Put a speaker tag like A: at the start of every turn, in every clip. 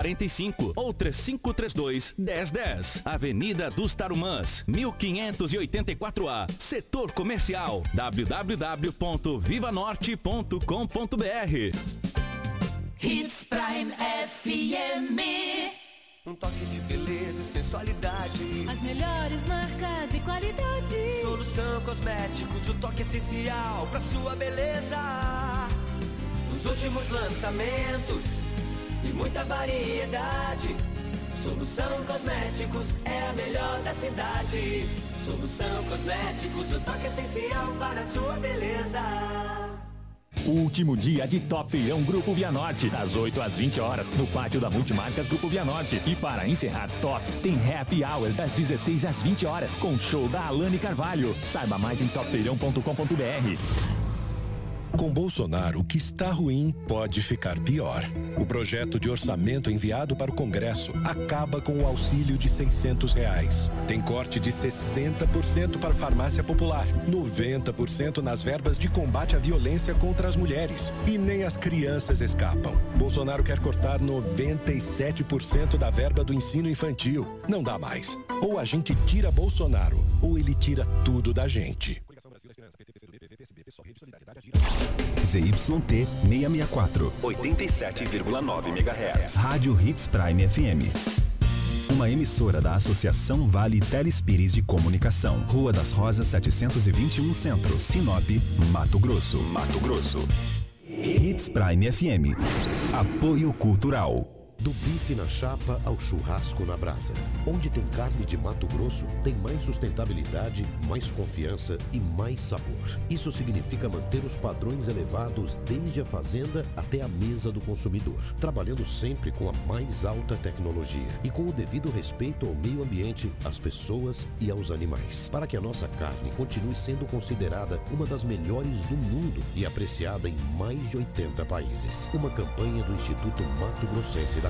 A: 45 ou 3532 1010. Avenida dos Tarumãs, 1584A, Setor Comercial. www.vivanorte.com.br.
B: Hits Prime FM.
C: Um toque de beleza e sensualidade.
B: As melhores marcas e qualidade.
C: Solução Cosméticos, o toque essencial pra sua beleza. Os últimos lançamentos e muita variedade. Solução Cosméticos é a melhor da cidade. Solução Cosméticos, o toque essencial para a sua beleza.
D: Último dia de Top Feirão Grupo Vianorte, das 8 às 20 horas, no pátio da Multimarcas Grupo Vianorte. E para encerrar Top, tem Happy Hour das 16 às 20 horas, com show da Alane Carvalho. Saiba mais em topfeirão.com.br.
E: Com Bolsonaro, o que está ruim pode ficar pior. O projeto de orçamento enviado para o Congresso acaba com o auxílio de 600 reais. Tem corte de 60% para farmácia popular, 90% nas verbas de combate à violência contra as mulheres. E nem as crianças escapam. Bolsonaro quer cortar 97% da verba do ensino infantil. Não dá mais. Ou a gente tira Bolsonaro, ou ele tira tudo da gente.
F: ZYT 664, 87,9 MHz. Rádio Hits Prime FM. Uma emissora da Associação Vale Telespires de Comunicação. Rua das Rosas 721 Centro, Sinop, Mato Grosso. Mato Grosso. Hits Prime FM. Apoio Cultural.
G: Do bife na chapa ao churrasco na brasa. Onde tem carne de Mato Grosso, tem mais sustentabilidade, mais confiança e mais sabor. Isso significa manter os padrões elevados desde a fazenda até a mesa do consumidor, trabalhando sempre com a mais alta tecnologia e com o devido respeito ao meio ambiente, às pessoas e aos animais, para que a nossa carne continue sendo considerada uma das melhores do mundo e apreciada em mais de 80 países. Uma campanha do Instituto Mato Grossense da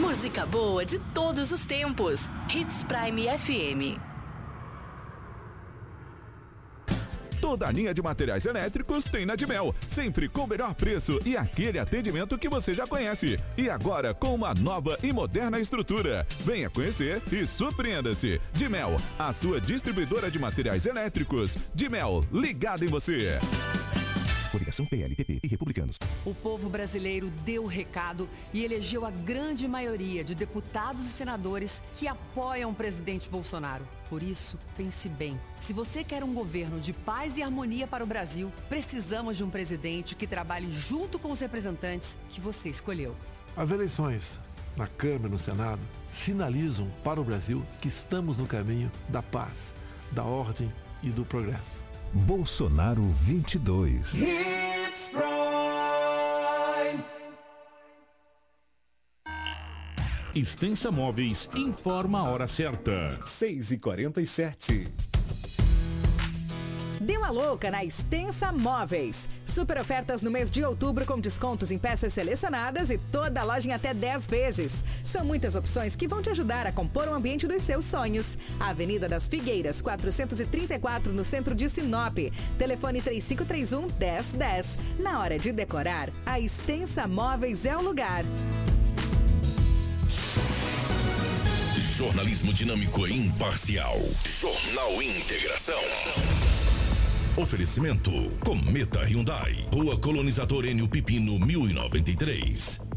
B: Música boa de todos os tempos. Hits Prime FM.
H: Toda a linha de materiais elétricos tem na Dimel, sempre com o melhor preço e aquele atendimento que você já conhece. E agora com uma nova e moderna estrutura. Venha conhecer e surpreenda-se. Dimel, a sua distribuidora de materiais elétricos. Dimel, ligado em você.
F: Coligação PLPP e Republicanos.
I: O povo brasileiro deu o recado e elegeu a grande maioria de deputados e senadores que apoiam o presidente Bolsonaro. Por isso, pense bem. Se você quer um governo de paz e harmonia para o Brasil, precisamos de um presidente que trabalhe junto com os representantes que você escolheu.
J: As eleições na Câmara e no Senado sinalizam para o Brasil que estamos no caminho da paz, da ordem e do progresso.
F: Bolsonaro 22.
C: Hits Prime.
K: Extensa Móveis informa a hora certa.
F: 6 e 47
L: Deu a louca na Extensa Móveis. Super ofertas no mês de outubro com descontos em peças selecionadas e toda a loja em até 10 vezes. São muitas opções que vão te ajudar a compor o ambiente dos seus sonhos. Avenida das Figueiras, 434, no centro de Sinop. Telefone 3531 1010. Na hora de decorar, a Extensa Móveis é o lugar.
M: Jornalismo dinâmico e imparcial. Jornal Integração. Oferecimento Cometa Hyundai. Rua Colonizador Enio Pipino 1093.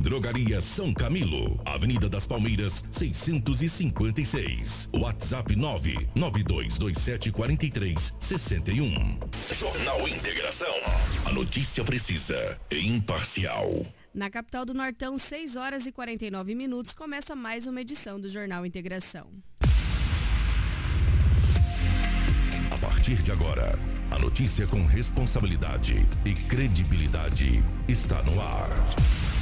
M: Drogaria São Camilo, Avenida das Palmeiras, 656. WhatsApp 99227 4361. Jornal Integração. A notícia precisa e imparcial.
N: Na capital do Nortão, 6 horas e 49 minutos, começa mais uma edição do Jornal Integração.
M: A partir de agora, a notícia com responsabilidade e credibilidade está no ar.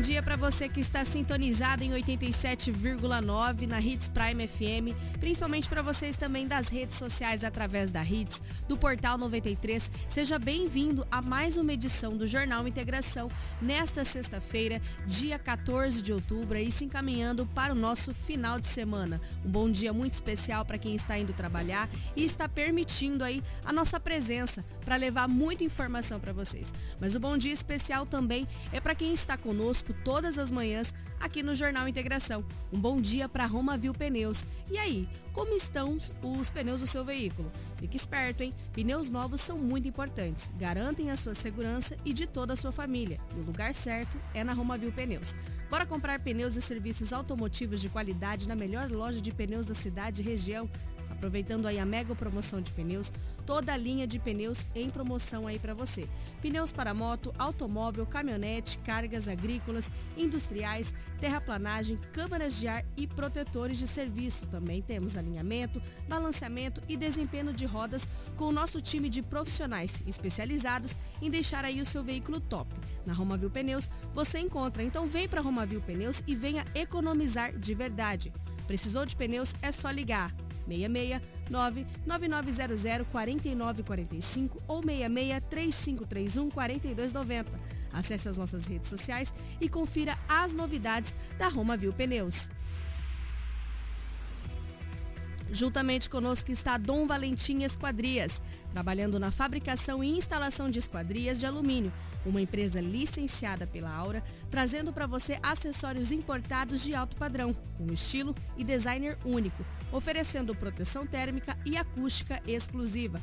N: Dia para você que está sintonizado em 87,9 na Hits Prime FM, principalmente para vocês também das redes sociais através da Hits, do Portal 93. Seja bem-vindo a mais uma edição do Jornal Integração nesta sexta-feira, dia 14 de outubro, e se encaminhando para o nosso final de semana. Um bom dia muito especial para quem está indo trabalhar e está permitindo aí a nossa presença para levar muita informação para vocês. Mas o bom dia especial também é para quem está conosco todas as manhãs aqui no Jornal Integração. Um bom dia para Roma Viu Pneus. E aí, como estão os pneus do seu veículo? Fique esperto, hein? Pneus novos são muito importantes. Garantem a sua segurança e de toda a sua família. E o lugar certo é na Roma Viu Pneus. Bora comprar pneus e serviços automotivos de qualidade na melhor loja de pneus da cidade e região. Aproveitando aí a mega promoção de pneus, toda a linha de pneus em promoção aí para você. Pneus para moto, automóvel, caminhonete, cargas agrícolas, industriais, terraplanagem, câmaras de ar e protetores de serviço. Também temos alinhamento, balanceamento e desempenho de rodas com o nosso time de profissionais especializados em deixar aí o seu veículo top. Na Romavil Pneus você encontra, então vem para Romavil Pneus e venha economizar de verdade. Precisou de pneus? É só ligar. 66 99900 4945 ou 66 3531 4290. Acesse as nossas redes sociais e confira as novidades da Roma Viu Pneus. Juntamente conosco está Dom Valentim Esquadrias, trabalhando na fabricação e instalação de esquadrias de alumínio, uma empresa licenciada pela Aura, trazendo para você acessórios importados de alto padrão, com estilo e designer único, oferecendo proteção térmica e acústica exclusiva.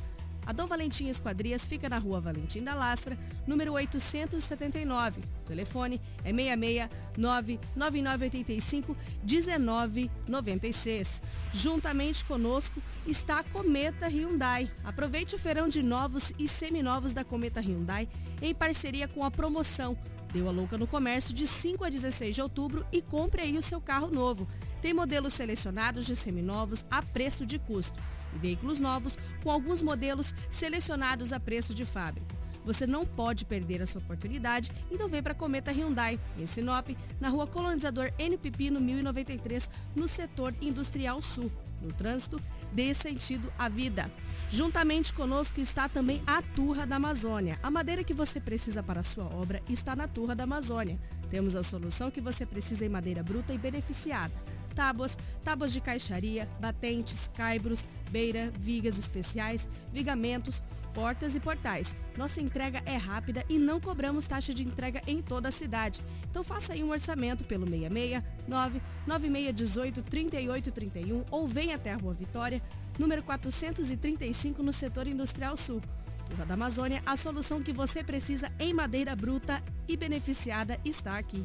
N: A Dom Valentim Esquadrias fica na rua Valentim da Lastra, número 879. O telefone é 66 99985 1996. Juntamente conosco está a Cometa Hyundai. Aproveite o feirão de novos e seminovos da Cometa Hyundai em parceria com a promoção. Deu a louca no comércio de 5 a 16 de outubro e compre aí o seu carro novo. Tem modelos selecionados de seminovos a preço de custo e veículos novos com alguns modelos selecionados a preço de fábrica. Você não pode perder essa oportunidade, então vem para a Cometa Hyundai, em Sinop, na rua Colonizador N Pipino 1093, no setor industrial sul. No trânsito, dê sentido à vida. Juntamente conosco está também a Turra da Amazônia. A madeira que você precisa para a sua obra está na Turra da Amazônia. Temos a solução que você precisa em madeira bruta e beneficiada tábuas, tábuas de caixaria, batentes, caibros, beira, vigas especiais, vigamentos, portas e portais. Nossa entrega é rápida e não cobramos taxa de entrega em toda a cidade. Então faça aí um orçamento pelo 66 99618 3831 ou venha até a Rua Vitória, número 435 no setor industrial sul. Turra da Amazônia, a solução que você precisa em madeira bruta e beneficiada está aqui.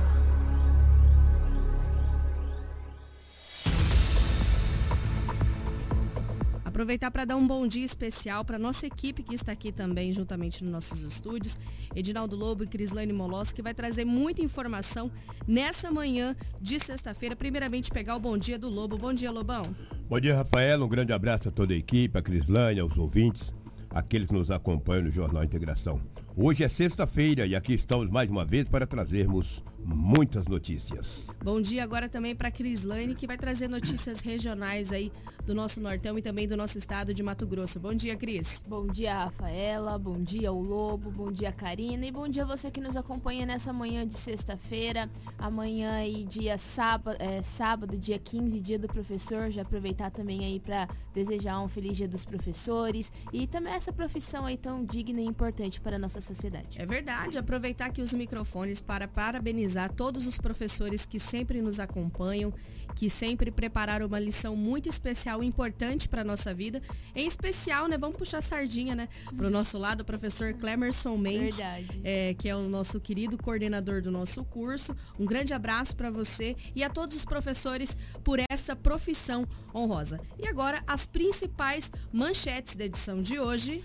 N: Aproveitar para dar um bom dia especial para nossa equipe que está aqui também, juntamente nos nossos estúdios. Edinaldo Lobo e Crislane Molos, que vai trazer muita informação nessa manhã de sexta-feira. Primeiramente, pegar o bom dia do Lobo. Bom dia, Lobão.
O: Bom dia, Rafael. Um grande abraço a toda a equipe, a Crislane, aos ouvintes, aqueles que nos acompanham no Jornal Integração. Hoje é sexta-feira e aqui estamos mais uma vez para trazermos muitas notícias.
N: Bom dia agora também para Cris Lane, que vai trazer notícias regionais aí do nosso Nortão e também do nosso estado de Mato Grosso. Bom dia, Cris.
P: Bom dia, Rafaela. Bom dia, o Lobo. Bom dia, Karina. E bom dia você que nos acompanha nessa manhã de sexta-feira. Amanhã e dia sábado, é, sábado, dia 15, dia do professor. Já aproveitar também aí para desejar um feliz dia dos professores e também essa profissão aí tão digna e importante para a nossa sociedade.
N: É verdade. Aproveitar aqui os microfones para parabenizar parabenizar todos os professores que sempre nos acompanham, que sempre prepararam uma lição muito especial e importante para a nossa vida. Em especial, né? Vamos puxar a sardinha, né? Para o nosso lado, o professor Clemerson Mendes, é, que é o nosso querido coordenador do nosso curso. Um grande abraço para você e a todos os professores por essa profissão honrosa. E agora, as principais manchetes da edição de hoje.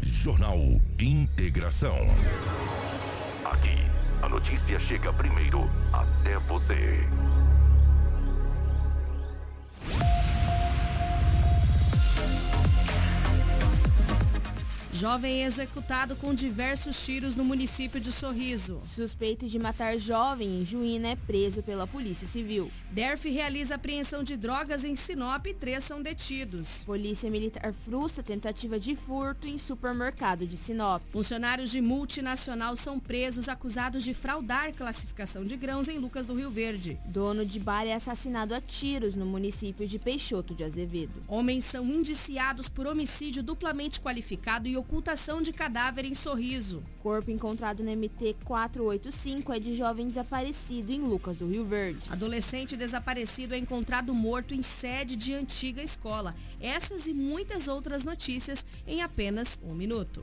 M: Jornal Integração. Aqui a notícia chega primeiro até você.
N: Jovem executado com diversos tiros no município de Sorriso.
P: Suspeito de matar jovem em Juína é preso pela Polícia Civil.
N: DERF realiza apreensão de drogas em Sinop e três são detidos.
P: Polícia Militar frustra tentativa de furto em supermercado de Sinop.
N: Funcionários de multinacional são presos acusados de fraudar classificação de grãos em Lucas do Rio Verde.
P: Dono de bar é assassinado a tiros no município de Peixoto de Azevedo.
N: Homens são indiciados por homicídio duplamente qualificado e ocultação de cadáver em Sorriso.
P: Corpo encontrado no MT 485 é de jovem desaparecido em Lucas do Rio Verde.
N: Adolescente desaparecido é encontrado morto em sede de antiga escola. Essas e muitas outras notícias em apenas um minuto.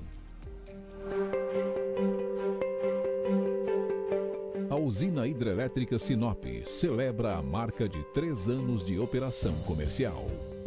K: A usina hidrelétrica Sinop celebra a marca de três anos de operação comercial.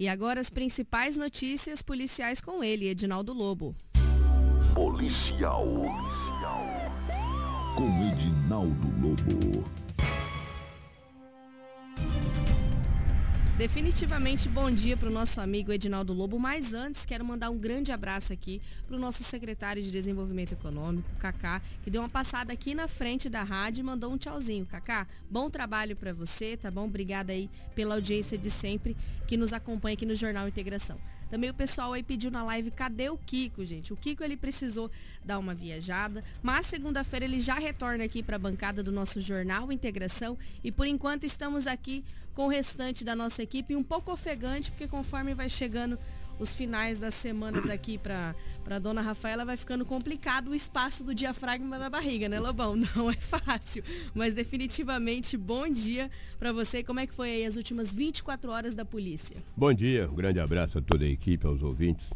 N: E agora as principais notícias policiais com ele, Edinaldo Lobo.
M: Policial. Com Edinaldo Lobo.
N: Definitivamente bom dia para o nosso amigo Edinaldo Lobo, mas antes quero mandar um grande abraço aqui para o nosso secretário de Desenvolvimento Econômico, Cacá, que deu uma passada aqui na frente da rádio e mandou um tchauzinho. Cacá, bom trabalho para você, tá bom? Obrigada aí pela audiência de sempre que nos acompanha aqui no Jornal Integração. Também o pessoal aí pediu na live, cadê o Kiko, gente? O Kiko ele precisou dar uma viajada, mas segunda-feira ele já retorna aqui para a bancada do nosso jornal Integração e por enquanto estamos aqui com o restante da nossa equipe um pouco ofegante, porque conforme vai chegando os finais das semanas aqui para a dona Rafaela vai ficando complicado o espaço do diafragma na barriga, né, Lobão? Não é fácil, mas definitivamente bom dia para você. Como é que foi aí as últimas 24 horas da polícia?
O: Bom dia, um grande abraço a toda a equipe, aos ouvintes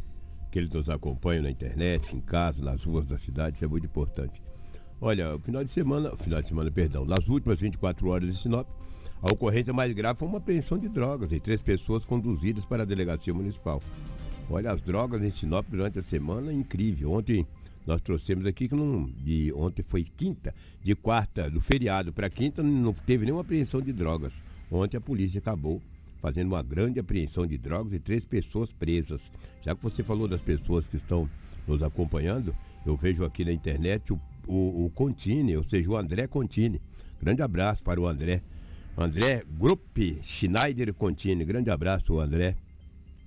O: que eles nos acompanham na internet, em casa, nas ruas da cidade, isso é muito importante. Olha, o final de semana, final de semana, perdão, nas últimas 24 horas de Sinop, a ocorrência mais grave foi uma apreensão de drogas e três pessoas conduzidas para a delegacia municipal. Olha, as drogas em Sinop durante a semana, incrível. Ontem nós trouxemos aqui que não, de ontem foi quinta, de quarta do feriado para quinta não teve nenhuma apreensão de drogas. Ontem a polícia acabou fazendo uma grande apreensão de drogas e três pessoas presas. Já que você falou das pessoas que estão nos acompanhando, eu vejo aqui na internet o, o, o Contini, ou seja, o André Contini. Grande abraço para o André. André Grupp Schneider Contini. Grande abraço, André.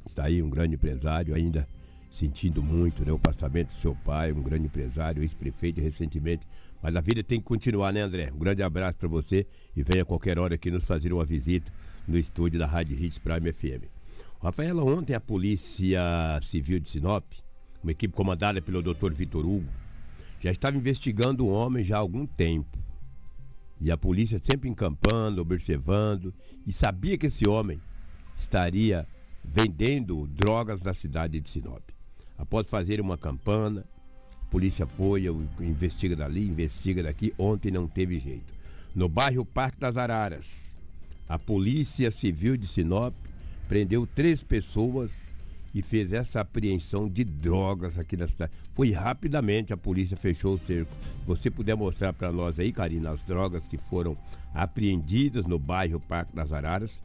O: Está aí um grande empresário ainda sentindo muito né, o passamento do seu pai, um grande empresário, ex-prefeito recentemente. Mas a vida tem que continuar, né, André? Um grande abraço para você e venha a qualquer hora aqui nos fazer uma visita no estúdio da Rádio Hits Prime FM. Rafaela, ontem a Polícia Civil de Sinop, uma equipe comandada pelo Dr. Vitor Hugo, já estava investigando o homem já há algum tempo. E a polícia sempre encampando, observando, e sabia que esse homem estaria vendendo drogas na cidade de Sinop. Após fazer uma campana, a polícia foi, investiga dali, investiga daqui. Ontem não teve jeito. No bairro Parque das Araras, a Polícia Civil de Sinop prendeu três pessoas e fez essa apreensão de drogas aqui na cidade. Foi rapidamente, a polícia fechou o cerco. Você puder mostrar para nós aí, Karina, as drogas que foram apreendidas no bairro Parque das Araras.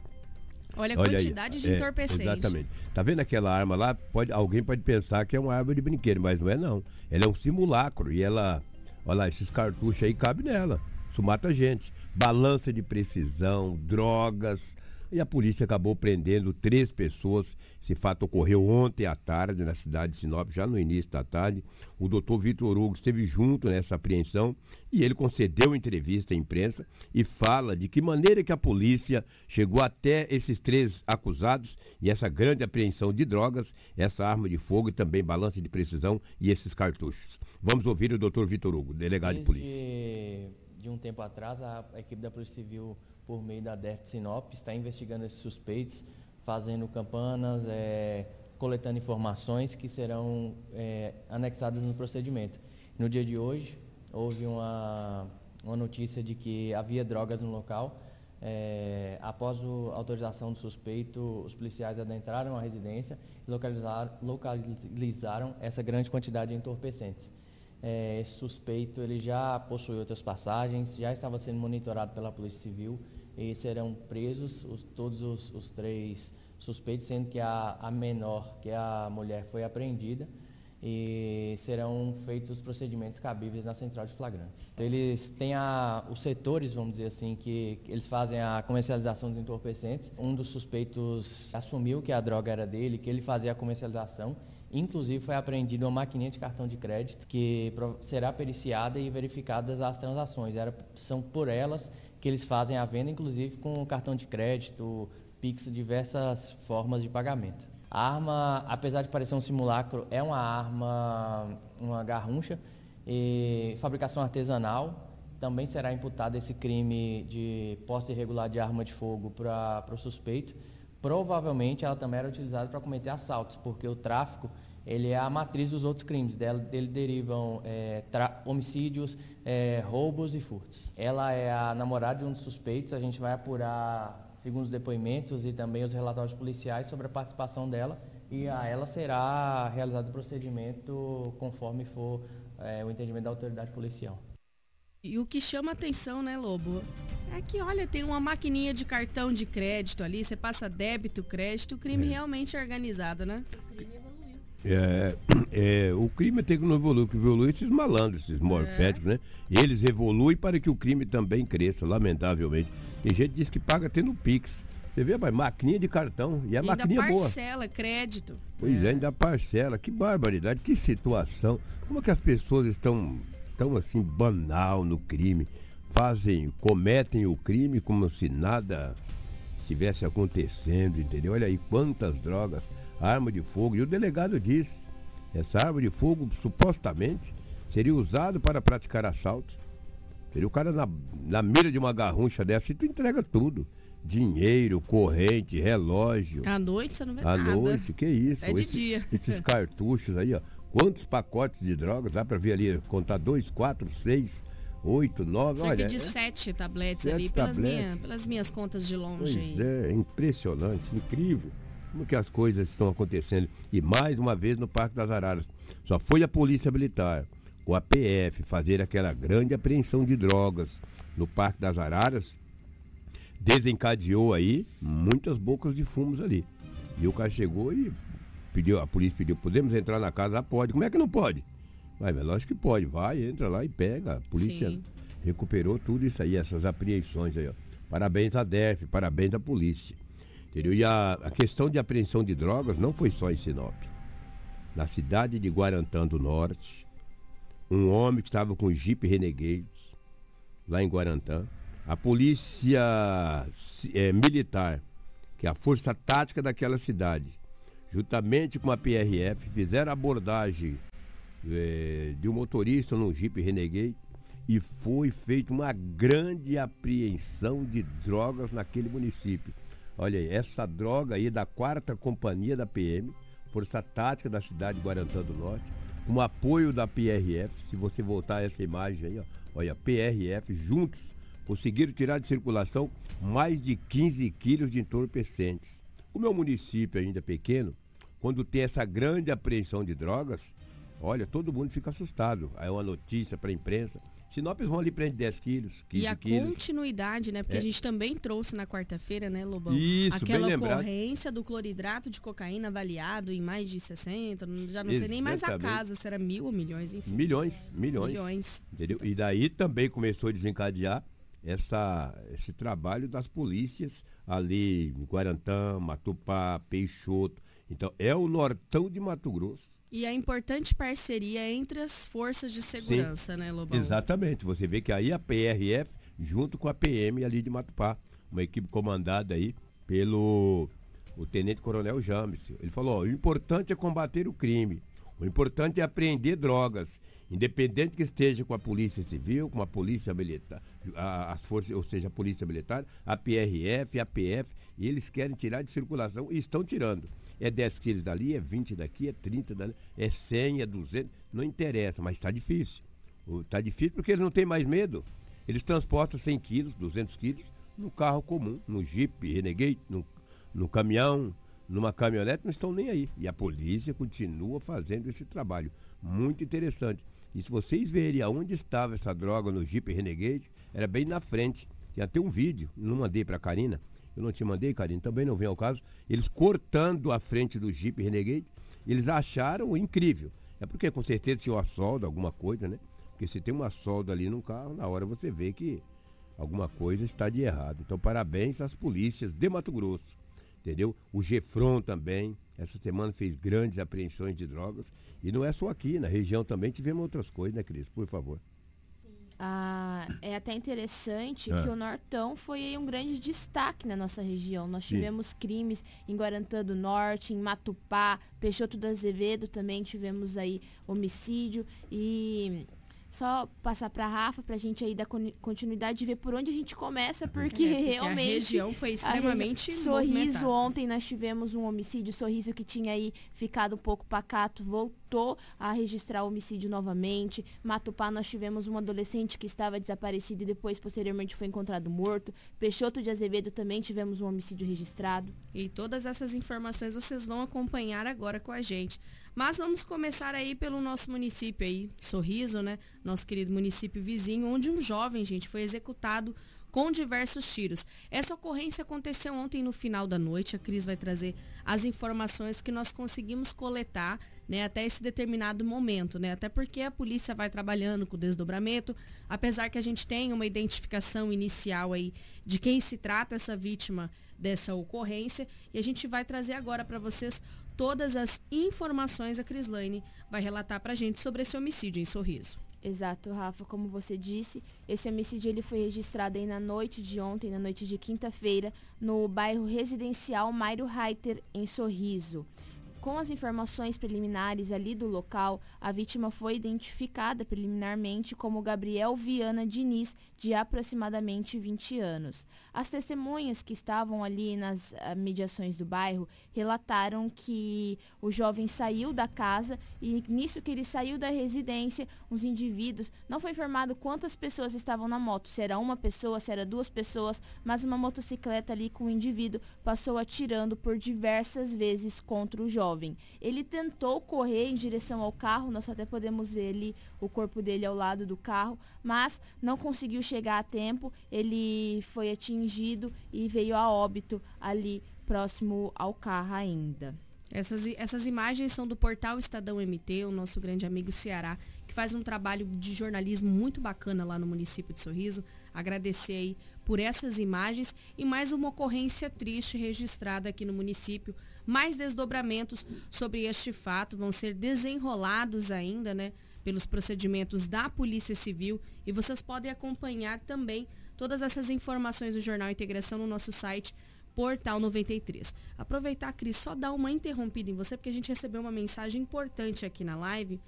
N: Olha a Olha quantidade aí. de é,
O: exatamente. Tá vendo aquela arma lá? Pode, alguém pode pensar que é uma arma de brinquedo, mas não é não. Ela é um simulacro e ela, olha lá, esses cartuchos aí cabem nela. Isso mata gente. Balança de precisão, drogas, e a polícia acabou prendendo três pessoas. Esse fato ocorreu ontem à tarde na cidade de Sinop, já no início da tarde. O doutor Vitor Hugo esteve junto nessa apreensão e ele concedeu entrevista à imprensa e fala de que maneira que a polícia chegou até esses três acusados e essa grande apreensão de drogas, essa arma de fogo e também balança de precisão e esses cartuchos. Vamos ouvir o doutor Vitor Hugo, delegado
Q: Desde
O: de polícia.
Q: De um tempo atrás, a, a equipe da Polícia Civil por meio da DEF Sinop, está investigando esses suspeitos, fazendo campanas, é, coletando informações que serão é, anexadas no procedimento. No dia de hoje, houve uma, uma notícia de que havia drogas no local. É, após a autorização do suspeito, os policiais adentraram a residência e localizaram, localizaram essa grande quantidade de entorpecentes. É, esse suspeito ele já possui outras passagens, já estava sendo monitorado pela Polícia Civil e serão presos os, todos os, os, três suspeitos, sendo que a, a menor, que é a mulher, foi apreendida e serão feitos os procedimentos cabíveis na central de flagrantes. Então, eles têm a, os setores, vamos dizer assim, que, eles fazem a comercialização dos entorpecentes. Um dos suspeitos assumiu que a droga era dele, que ele fazia a comercialização Inclusive foi apreendida uma maquininha de cartão de crédito que será periciada e verificadas as transações. Era, são por elas que eles fazem a venda, inclusive com cartão de crédito, Pix, diversas formas de pagamento. A arma, apesar de parecer um simulacro, é uma arma, uma garruncha, e fabricação artesanal. Também será imputado esse crime de posse irregular de arma de fogo para o suspeito. Provavelmente ela também era utilizada para cometer assaltos, porque o tráfico ele é a matriz dos outros crimes. Dela, dele derivam é, homicídios, é, roubos e furtos. Ela é a namorada de um dos suspeitos. A gente vai apurar, segundo os depoimentos e também os relatórios policiais, sobre a participação dela. E a ela será realizado o procedimento conforme for é, o entendimento da autoridade policial.
N: E o que chama atenção, né, Lobo? É que, olha, tem uma maquininha de cartão de crédito ali, você passa débito, crédito, o crime é. realmente é organizado, né?
O: É, é, o crime tem que não evoluir, que evolui esses malandros, esses morféticos, é. né? Eles evoluem para que o crime também cresça, lamentavelmente. Tem gente que diz que paga tendo Pix. Você vê, mas maquininha de cartão. E a ainda maquininha
N: parcela,
O: boa.
N: parcela, crédito.
O: Pois é. é, ainda parcela. Que barbaridade, que situação. Como é que as pessoas estão tão assim banal no crime? Fazem, cometem o crime como se nada estivesse acontecendo, entendeu? Olha aí quantas drogas arma de fogo. E o delegado disse, essa arma de fogo supostamente seria usado para praticar assaltos. Seria o cara na, na mira de uma garruncha dessa e tu entrega tudo. Dinheiro, corrente, relógio.
N: À noite você não vê
O: à
N: nada.
O: À noite, que isso.
N: É de dia.
O: Esses cartuchos aí, ó. Quantos pacotes de drogas? Dá para ver ali, contar dois, quatro, seis, oito, nove.
N: Cerca
O: olha,
N: de
O: é,
N: sete tabletes sete ali, pelas, Minha, pelas minhas contas de longe.
O: Pois é, impressionante, incrível como que as coisas estão acontecendo. E mais uma vez no Parque das Araras. Só foi a Polícia Militar, o APF, fazer aquela grande apreensão de drogas no Parque das Araras. desencadeou aí muitas bocas de fumos ali. E o cara chegou e pediu, a polícia pediu, podemos entrar na casa? Ah, pode. Como é que não pode? Vai, mas lógico que pode. Vai, entra lá e pega. A polícia Sim. recuperou tudo isso aí, essas apreensões aí, ó. Parabéns à DEF, parabéns à polícia. Entendeu? E a, a questão de apreensão de drogas não foi só em Sinop. Na cidade de Guarantã do Norte, um homem que estava com Jeep Renegade, lá em Guarantã, a polícia é, militar, que é a força tática daquela cidade, juntamente com a PRF, fizeram abordagem é, de um motorista num Jeep Renegade e foi feita uma grande apreensão de drogas naquele município. Olha aí, essa droga aí da quarta companhia da PM, Força Tática da cidade de Guarantã do Norte, com apoio da PRF, se você voltar essa imagem aí, ó, olha, PRF juntos conseguiram tirar de circulação mais de 15 quilos de entorpecentes. O meu município ainda é pequeno, quando tem essa grande apreensão de drogas, olha, todo mundo fica assustado. Aí é uma notícia para a imprensa. Sinop vão ali prender 10 quilos, 15
N: E a
O: quilos.
N: continuidade, né? Porque é. a gente também trouxe na quarta-feira, né, Lobão?
O: Isso,
N: Aquela
O: bem
N: ocorrência do cloridrato de cocaína avaliado em mais de 60, já não Exatamente. sei nem mais a casa, se era mil ou milhões, enfim.
O: Milhões, milhões.
N: Milhões.
O: Entendeu? E daí também começou a desencadear essa, esse trabalho das polícias ali em Guarantã, Matupá, Peixoto. Então, é o nortão de Mato Grosso
N: e a importante parceria entre as forças de segurança,
O: Sim,
N: né, Lobão?
O: Exatamente. Você vê que aí a PRF, junto com a PM ali de Matupá, uma equipe comandada aí pelo o Tenente Coronel James. Ele falou, ó, o importante é combater o crime. O importante é apreender drogas, independente que esteja com a Polícia Civil, com a Polícia Militar, as forças, ou seja, a Polícia Militar, a PRF, a PF, eles querem tirar de circulação e estão tirando. É 10 quilos dali, é 20 daqui, é 30 dali, é 100, é 200, não interessa, mas está difícil. Está difícil porque eles não têm mais medo. Eles transportam 100 quilos, 200 quilos no carro comum, no Jeep, Renegade, no, no caminhão, numa caminhonete, não estão nem aí. E a polícia continua fazendo esse trabalho. Muito interessante. E se vocês verem aonde estava essa droga no Jeep Renegade, era bem na frente. Tem até um vídeo, não mandei para a Karina, eu não te mandei, Karine, também não vem ao caso, eles cortando a frente do Jeep Renegade, eles acharam incrível. É porque com certeza tinha uma solda, alguma coisa, né? Porque se tem uma solda ali no carro, na hora você vê que alguma coisa está de errado. Então, parabéns às polícias de Mato Grosso, entendeu? O Gefron também, essa semana fez grandes apreensões de drogas. E não é só aqui, na região também tivemos outras coisas, né, Cris? Por favor.
P: Ah, é até interessante é. que o Nortão foi um grande destaque na nossa região. Nós tivemos Sim. crimes em Guarantã do Norte, em Matupá, Peixoto do Azevedo também tivemos aí homicídio e só passar para Rafa para a gente aí dar continuidade e ver por onde a gente começa, porque, é, porque realmente a
N: região foi extremamente
P: região, Sorriso ontem nós tivemos um homicídio, Sorriso que tinha aí ficado um pouco pacato, voltou a registrar o homicídio novamente. Matupá nós tivemos um adolescente que estava desaparecido e depois posteriormente foi encontrado morto. Peixoto de Azevedo também tivemos um homicídio registrado.
N: E todas essas informações vocês vão acompanhar agora com a gente. Mas vamos começar aí pelo nosso município aí, Sorriso, né? Nosso querido município vizinho, onde um jovem, gente, foi executado com diversos tiros. Essa ocorrência aconteceu ontem no final da noite. A Cris vai trazer as informações que nós conseguimos coletar né, até esse determinado momento, né? Até porque a polícia vai trabalhando com o desdobramento, apesar que a gente tem uma identificação inicial aí de quem se trata essa vítima dessa ocorrência e a gente vai trazer agora para vocês todas as informações a Crislane vai relatar para a gente sobre esse homicídio em Sorriso.
P: Exato, Rafa, como você disse, esse homicídio ele foi registrado aí na noite de ontem, na noite de quinta-feira, no bairro residencial Mairo Reiter, em Sorriso. Com as informações preliminares ali do local, a vítima foi identificada preliminarmente como Gabriel Viana Diniz, de aproximadamente 20 anos. As testemunhas que estavam ali nas uh, mediações do bairro relataram que o jovem saiu da casa e nisso que ele saiu da residência, os indivíduos, não foi informado quantas pessoas estavam na moto, se era uma pessoa, se era duas pessoas, mas uma motocicleta ali com o indivíduo passou atirando por diversas vezes contra o jovem. Ele tentou correr em direção ao carro, nós até podemos ver ali o corpo dele ao lado do carro, mas não conseguiu chegar a tempo. Ele foi atingido e veio a óbito ali próximo ao carro ainda.
N: Essas, essas imagens são do portal Estadão MT, o nosso grande amigo Ceará, que faz um trabalho de jornalismo muito bacana lá no município de Sorriso. Agradecer aí por essas imagens e mais uma ocorrência triste registrada aqui no município. Mais desdobramentos sobre este fato vão ser desenrolados ainda, né, pelos procedimentos da Polícia Civil e vocês podem acompanhar também todas essas informações do Jornal Integração no nosso site Portal 93. Aproveitar, Cris, só dar uma interrompida em você, porque a gente recebeu uma mensagem importante aqui na live,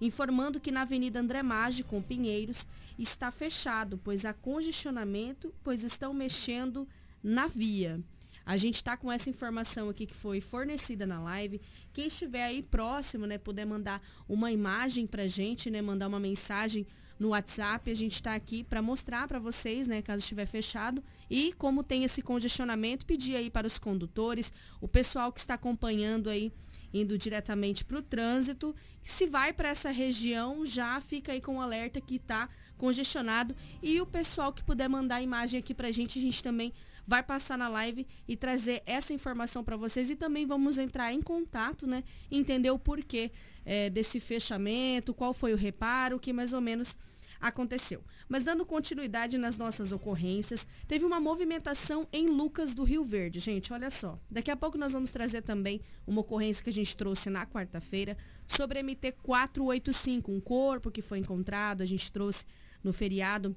N: informando que na Avenida André Maggi, com Pinheiros, está fechado, pois há congestionamento, pois estão mexendo na via. A gente está com essa informação aqui que foi fornecida na live. Quem estiver aí próximo, né, puder mandar uma imagem para gente, né, mandar uma mensagem no WhatsApp. A gente está aqui para mostrar para vocês, né, caso estiver fechado. E como tem esse congestionamento, pedir aí para os condutores, o pessoal que está acompanhando aí, indo diretamente para o trânsito, se vai para essa região, já fica aí com o alerta que está congestionado. E o pessoal que puder mandar a imagem aqui para a gente, a gente também vai passar na live e trazer essa informação para vocês e também vamos entrar em contato, né? Entender o porquê é, desse fechamento, qual foi o reparo, que mais ou menos aconteceu. Mas dando continuidade nas nossas ocorrências, teve uma movimentação em Lucas do Rio Verde. Gente, olha só. Daqui a pouco nós vamos trazer também uma ocorrência que a gente trouxe na quarta-feira sobre MT 485, um corpo que foi encontrado, a gente trouxe no feriado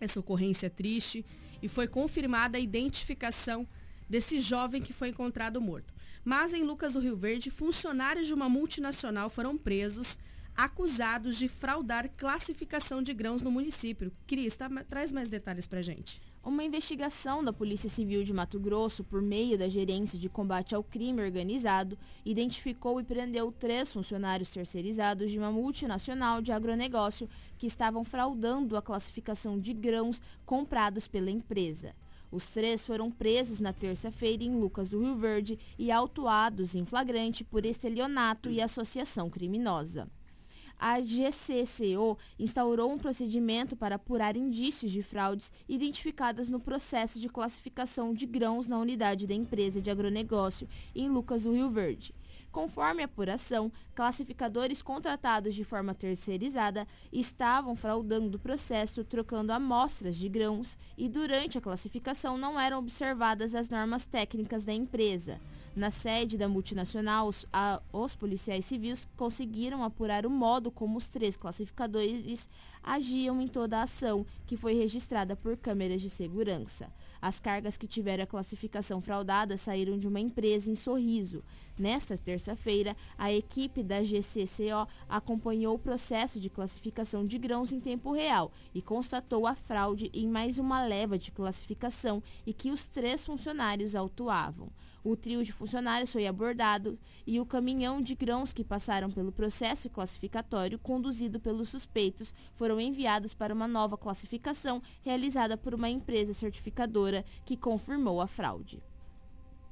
N: essa ocorrência triste e foi confirmada a identificação desse jovem que foi encontrado morto. Mas em Lucas do Rio Verde, funcionários de uma multinacional foram presos acusados de fraudar classificação de grãos no município. Cris, tá, traz mais detalhes para gente.
P: Uma investigação da Polícia Civil de Mato Grosso, por meio da Gerência de Combate ao Crime Organizado, identificou e prendeu três funcionários terceirizados de uma multinacional de agronegócio que estavam fraudando a classificação de grãos comprados pela empresa. Os três foram presos na terça-feira em Lucas do Rio Verde e autuados em flagrante por estelionato e associação criminosa a GCCO instaurou um procedimento para apurar indícios de fraudes identificadas no processo de classificação de grãos na unidade da empresa de agronegócio em Lucas do Rio Verde. Conforme a apuração, classificadores contratados de forma terceirizada estavam fraudando o processo trocando amostras de grãos e durante a classificação não eram observadas as normas técnicas da empresa. Na sede da multinacional, os, a, os policiais civis conseguiram apurar o modo como os três classificadores agiam em toda a ação, que foi registrada por câmeras de segurança. As cargas que tiveram a classificação fraudada saíram de uma empresa em Sorriso. Nesta terça-feira, a equipe da GCCO acompanhou o processo de classificação de grãos em tempo real e constatou a fraude em mais uma leva de classificação e que os três funcionários autuavam. O trio de funcionários foi abordado e o caminhão de grãos que passaram pelo processo classificatório conduzido pelos suspeitos foram enviados para uma nova classificação realizada por uma empresa certificadora que confirmou a fraude.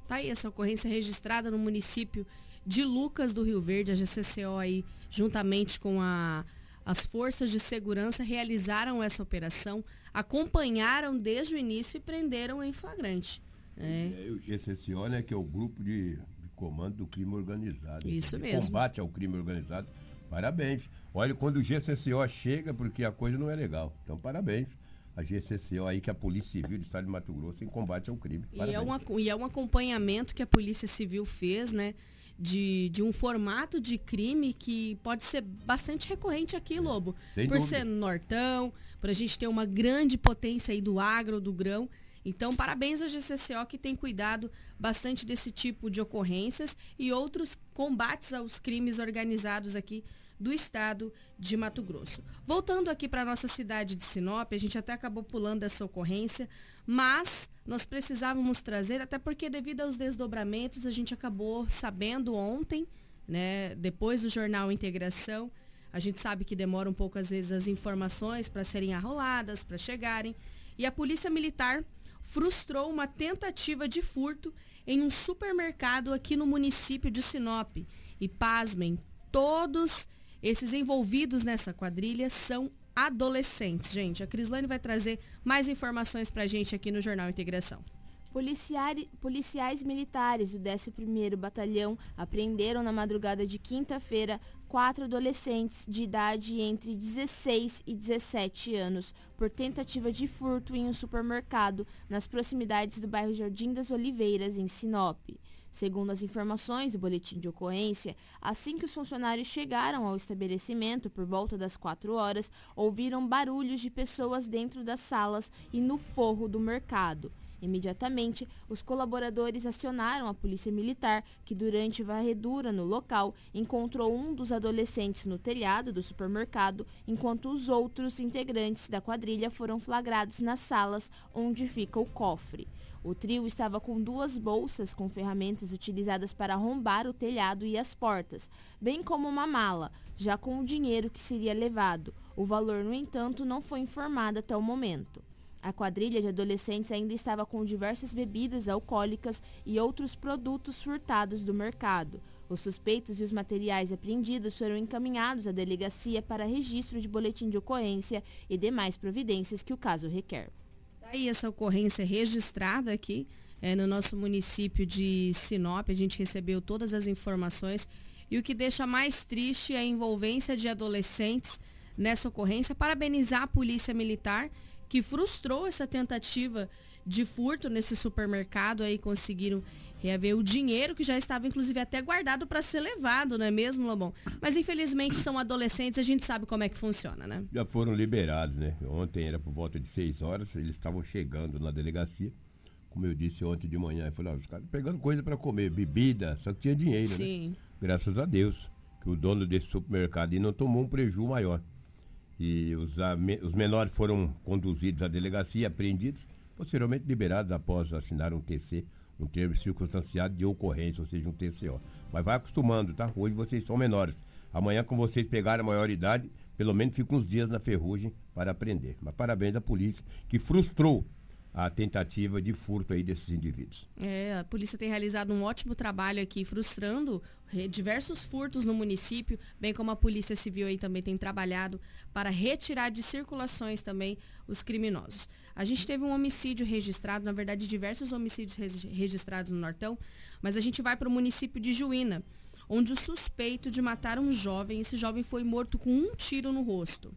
N: Tá aí essa ocorrência registrada no município de Lucas do Rio Verde, a GCCO aí, juntamente com a, as forças de segurança, realizaram essa operação, acompanharam desde o início e prenderam em flagrante.
O: É. é o GCCO, né, que é o grupo de, de comando do crime organizado.
N: Isso mesmo.
O: Combate ao crime organizado. Parabéns. Olha, quando o GCCO chega, porque a coisa não é legal. Então, parabéns. A GCCO aí, que é a Polícia Civil do Estado de Mato Grosso, em combate ao crime.
N: E é, um, e é um acompanhamento que a Polícia Civil fez, né? De, de, um formato de crime que pode ser bastante recorrente aqui, Lobo.
O: Sem
N: por
O: dúvida.
N: ser nortão, por a gente ter uma grande potência aí do agro, do grão. Então, parabéns à GCCO que tem cuidado bastante desse tipo de ocorrências e outros combates aos crimes organizados aqui do estado de Mato Grosso. Voltando aqui para a nossa cidade de Sinop, a gente até acabou pulando essa ocorrência, mas nós precisávamos trazer, até porque devido aos desdobramentos, a gente acabou sabendo ontem, né, depois do jornal Integração, a gente sabe que demora um pouco às vezes as informações para serem arroladas, para chegarem, e a Polícia Militar frustrou uma tentativa de furto em um supermercado aqui no município de Sinop. E pasmem, todos esses envolvidos nessa quadrilha são adolescentes. Gente, a Crislane vai trazer mais informações para a gente aqui no Jornal Integração.
P: Policiais, policiais militares do 11º Batalhão apreenderam na madrugada de quinta-feira quatro adolescentes de idade entre 16 e 17 anos por tentativa de furto em um supermercado nas proximidades do bairro Jardim das Oliveiras, em Sinop. Segundo as informações do boletim de ocorrência, assim que os funcionários chegaram ao estabelecimento por volta das 4 horas, ouviram barulhos de pessoas dentro das salas e no forro do mercado. Imediatamente, os colaboradores acionaram a polícia militar, que durante varredura no local encontrou um dos adolescentes no telhado do supermercado, enquanto os outros integrantes da quadrilha foram flagrados nas salas onde fica o cofre. O trio estava com duas bolsas com ferramentas utilizadas para arrombar o telhado e as portas, bem como uma mala, já com o dinheiro que seria levado. O valor, no entanto, não foi informado até o momento. A quadrilha de adolescentes ainda estava com diversas bebidas alcoólicas e outros produtos furtados do mercado. Os suspeitos e os materiais apreendidos foram encaminhados à delegacia para registro de boletim de ocorrência e demais providências que o caso requer.
N: Daí essa ocorrência registrada aqui é, no nosso município de Sinop, a gente recebeu todas as informações e o que deixa mais triste é a envolvência de adolescentes nessa ocorrência. Parabenizar a Polícia Militar que frustrou essa tentativa de furto nesse supermercado aí conseguiram reaver o dinheiro que já estava inclusive até guardado para ser levado, não é mesmo, Lobão? Mas infelizmente são adolescentes, a gente sabe como é que funciona, né?
O: Já foram liberados, né? Ontem era por volta de 6 horas, eles estavam chegando na delegacia. Como eu disse ontem de manhã, eu falei, ah, os caras pegando coisa para comer, bebida, só que tinha dinheiro, né? Sim. né? Graças a Deus, que o dono desse supermercado não tomou um prejuízo maior e os, os menores foram conduzidos à delegacia, apreendidos, posteriormente liberados após assinar um TC, um termo circunstanciado de ocorrência, ou seja, um TCO. Mas vai acostumando, tá? Hoje vocês são menores. Amanhã, com vocês pegarem a maioridade, pelo menos fica uns dias na ferrugem para aprender. Mas parabéns à polícia que frustrou a tentativa de furto aí desses indivíduos.
N: É, a polícia tem realizado um ótimo trabalho aqui, frustrando diversos furtos no município, bem como a polícia civil aí também tem trabalhado para retirar de circulações também os criminosos. A gente teve um homicídio registrado, na verdade diversos homicídios registrados no Nortão, mas a gente vai para o município de Juína, onde o suspeito de matar um jovem, esse jovem foi morto com um tiro no rosto.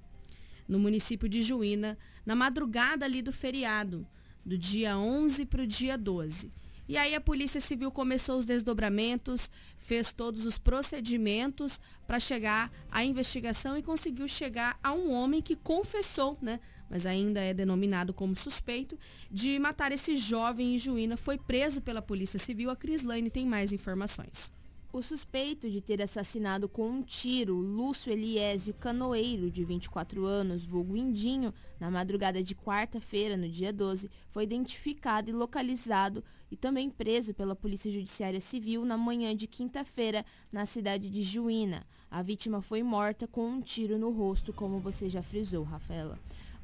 N: No município de Juína, na madrugada ali do feriado, do dia 11 para o dia 12. E aí a Polícia Civil começou os desdobramentos, fez todos os procedimentos para chegar à investigação e conseguiu chegar a um homem que confessou, né? Mas ainda é denominado como suspeito de matar esse jovem em Juína. Foi preso pela Polícia Civil. A Crislane tem mais informações.
P: O suspeito de ter assassinado com um tiro Lúcio Eliésio Canoeiro, de 24 anos, vulgo Indinho, na madrugada de quarta-feira, no dia 12, foi identificado e localizado e também preso pela Polícia Judiciária Civil na manhã de quinta-feira, na cidade de Juína. A vítima foi morta com um tiro no rosto, como você já frisou, Rafaela.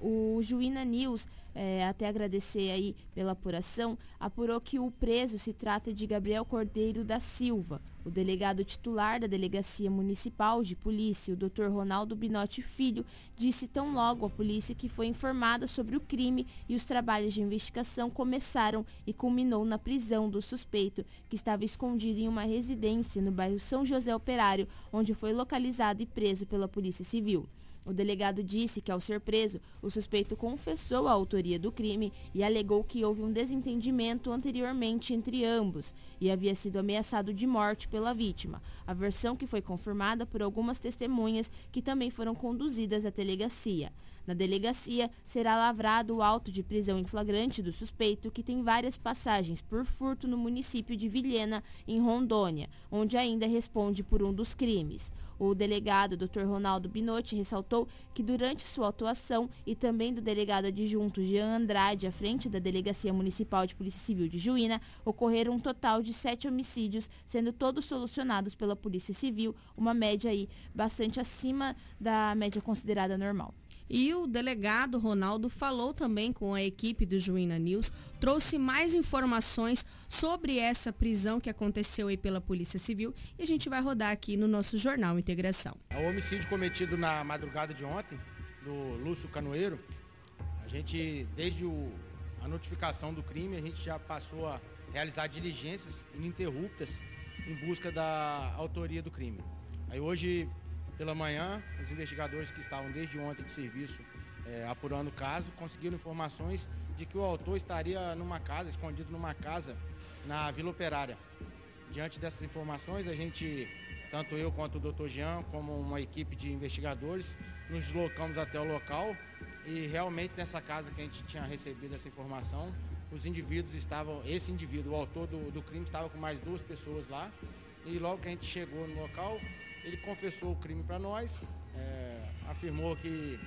P: O Juína News, é, até agradecer aí pela apuração, apurou que o preso se trata de Gabriel Cordeiro da Silva. O delegado titular da Delegacia Municipal de Polícia, o Dr. Ronaldo Binotti Filho, disse tão logo à polícia que foi informada sobre o crime e os trabalhos de investigação começaram e culminou na prisão do suspeito, que estava escondido em uma residência no bairro São José Operário, onde foi localizado e preso pela Polícia Civil. O delegado disse que, ao ser preso, o suspeito confessou a autoria do crime e alegou que houve um desentendimento anteriormente entre ambos e havia sido ameaçado de morte pela vítima. A versão que foi confirmada por algumas testemunhas que também foram conduzidas à delegacia. Na delegacia, será lavrado o auto de prisão em flagrante do suspeito, que tem várias passagens por furto no município de Vilhena, em Rondônia, onde ainda responde por um dos crimes. O delegado Dr. Ronaldo Binotti ressaltou que durante sua atuação e também do delegado adjunto Jean Andrade à frente da Delegacia Municipal de Polícia Civil de Juína, ocorreram um total de sete homicídios, sendo todos solucionados pela Polícia Civil, uma média aí bastante acima da média considerada normal.
N: E o delegado Ronaldo falou também com a equipe do Juína News, trouxe mais informações sobre essa prisão que aconteceu aí pela Polícia Civil e a gente vai rodar aqui no nosso Jornal Integração.
R: O homicídio cometido na madrugada de ontem, do Lúcio Canoeiro, a gente, desde o, a notificação do crime, a gente já passou a realizar diligências ininterruptas em busca da autoria do crime. Aí hoje, pela manhã, os investigadores que estavam desde ontem de serviço é, apurando o caso conseguiram informações de que o autor estaria numa casa, escondido numa casa na Vila Operária. Diante dessas informações, a gente, tanto eu quanto o Dr. Jean, como uma equipe de investigadores, nos deslocamos até o local e realmente nessa casa que a gente tinha recebido essa informação, os indivíduos estavam, esse indivíduo, o autor do, do crime, estava com mais duas pessoas lá. E logo que a gente chegou no local, ele confessou o crime para nós, é, afirmou que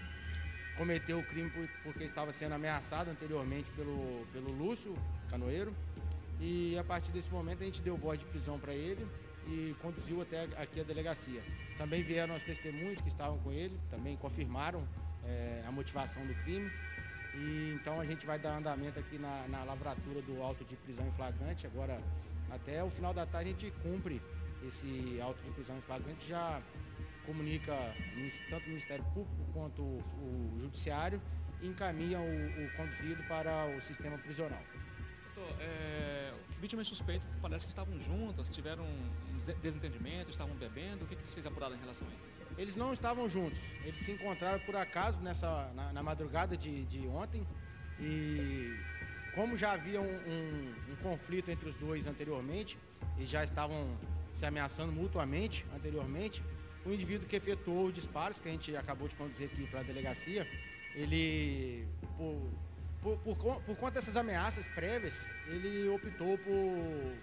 R: cometeu o crime porque estava sendo ameaçado anteriormente pelo, pelo Lúcio Canoeiro. E a partir desse momento a gente deu voz de prisão para ele e conduziu até aqui a delegacia. Também vieram as testemunhas que estavam com ele, também confirmaram é, a motivação do crime. E então a gente vai dar andamento aqui na, na lavratura do auto de prisão em flagrante. Agora, até o final da tarde, a gente cumpre esse auto de prisão em flagrante, já comunica tanto o Ministério Público quanto o, o Judiciário e encaminha o, o, conduzido para o sistema prisional.
S: Doutor, é, vítima e suspeito parece que estavam juntas, tiveram um desentendimento, estavam bebendo. O que, que vocês apuraram em relação a isso?
R: Eles não estavam juntos. Eles se encontraram por acaso nessa, na, na madrugada de, de, ontem. E como já havia um, um, um, conflito entre os dois anteriormente, e já estavam se ameaçando mutuamente anteriormente, o indivíduo que efetuou os disparos, que a gente acabou de conduzir aqui para a delegacia, ele, por, por, por, por conta dessas ameaças prévias, ele optou por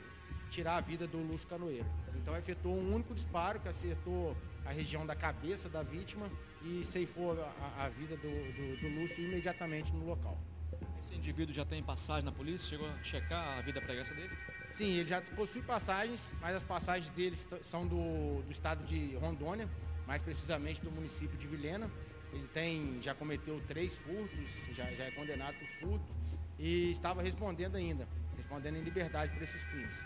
R: tirar a vida do Lúcio Canoeiro. Então efetuou um único disparo que acertou a região da cabeça da vítima e ceifou a, a vida do, do, do, Lúcio imediatamente no local.
S: Esse indivíduo já tem passagem na polícia? Chegou a checar a vida pregressa dele?
R: Sim, ele já possui passagens, mas as passagens dele são do, do estado de Rondônia, mais precisamente do município de Vilhena. Ele tem, já cometeu três furtos, já, já é condenado por furto e estava respondendo ainda, respondendo em liberdade por esses crimes.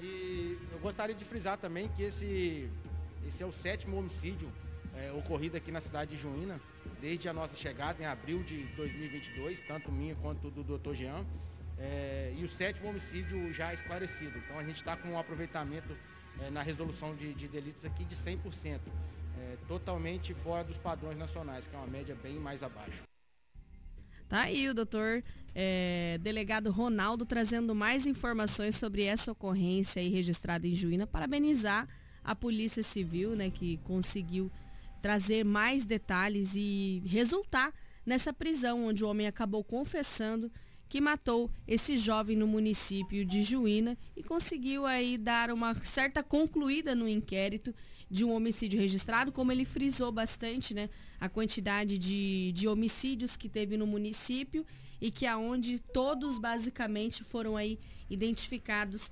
R: E eu gostaria de frisar também que esse, esse é o sétimo homicídio é, ocorrido aqui na cidade de Juína, desde a nossa chegada em abril de 2022, tanto minha quanto do Dr. Jean. É, e o sétimo homicídio já esclarecido. Então a gente está com um aproveitamento é, na resolução de, de, delitos aqui de 100%, é, totalmente fora dos padrões nacionais, que é uma média bem mais abaixo.
N: Tá aí o doutor é, delegado Ronaldo trazendo mais informações sobre essa ocorrência aí registrada em Juína. Parabenizar a Polícia Civil, né, que conseguiu trazer mais detalhes e resultar nessa prisão onde o homem acabou confessando que matou esse jovem no município de Juína e conseguiu aí dar uma certa concluída no inquérito de um homicídio registrado, como ele frisou bastante, né, a quantidade de, de homicídios que teve no município e que aonde todos basicamente foram aí identificados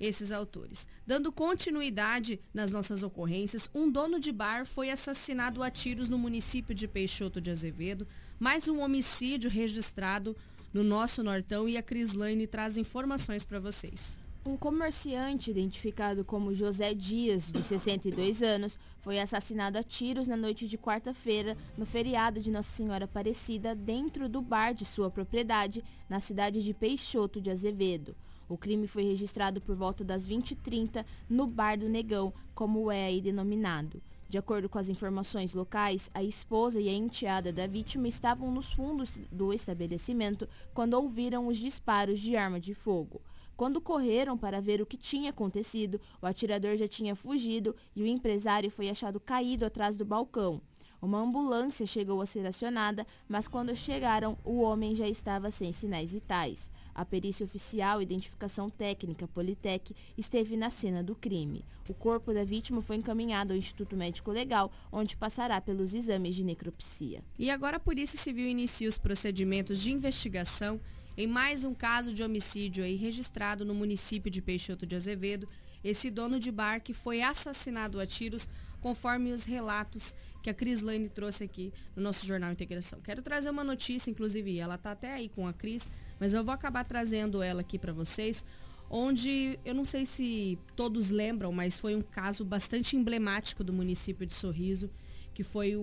N: esses autores. Dando continuidade nas nossas ocorrências, um dono de bar foi assassinado a tiros no município de Peixoto de Azevedo, mais um homicídio registrado no nosso Nortão e a Crislaine traz informações para vocês.
P: Um comerciante identificado como José Dias, de 62 anos, foi assassinado a tiros na noite de quarta-feira, no feriado de Nossa Senhora Aparecida, dentro do bar de sua propriedade, na cidade de Peixoto de Azevedo. O crime foi registrado por volta das 20h30 no Bar do Negão, como é aí denominado. De acordo com as informações locais, a esposa e a enteada da vítima estavam nos fundos do estabelecimento quando ouviram os disparos de arma de fogo. Quando correram para ver o que tinha acontecido, o atirador já tinha fugido e o empresário foi achado caído atrás do balcão. Uma ambulância chegou a ser acionada, mas quando chegaram, o homem já estava sem sinais vitais. A perícia oficial Identificação Técnica Politec esteve na cena do crime. O corpo da vítima foi encaminhado ao Instituto Médico Legal, onde passará pelos exames de necropsia.
N: E agora a Polícia Civil inicia os procedimentos de investigação em mais um caso de homicídio aí registrado no município de Peixoto de Azevedo. Esse dono de bar que foi assassinado a tiros conforme os relatos que a Cris Lane trouxe aqui no nosso Jornal Integração. Quero trazer uma notícia, inclusive, ela está até aí com a Cris, mas eu vou acabar trazendo ela aqui para vocês, onde eu não sei se todos lembram, mas foi um caso bastante emblemático do município de Sorriso, que foi o,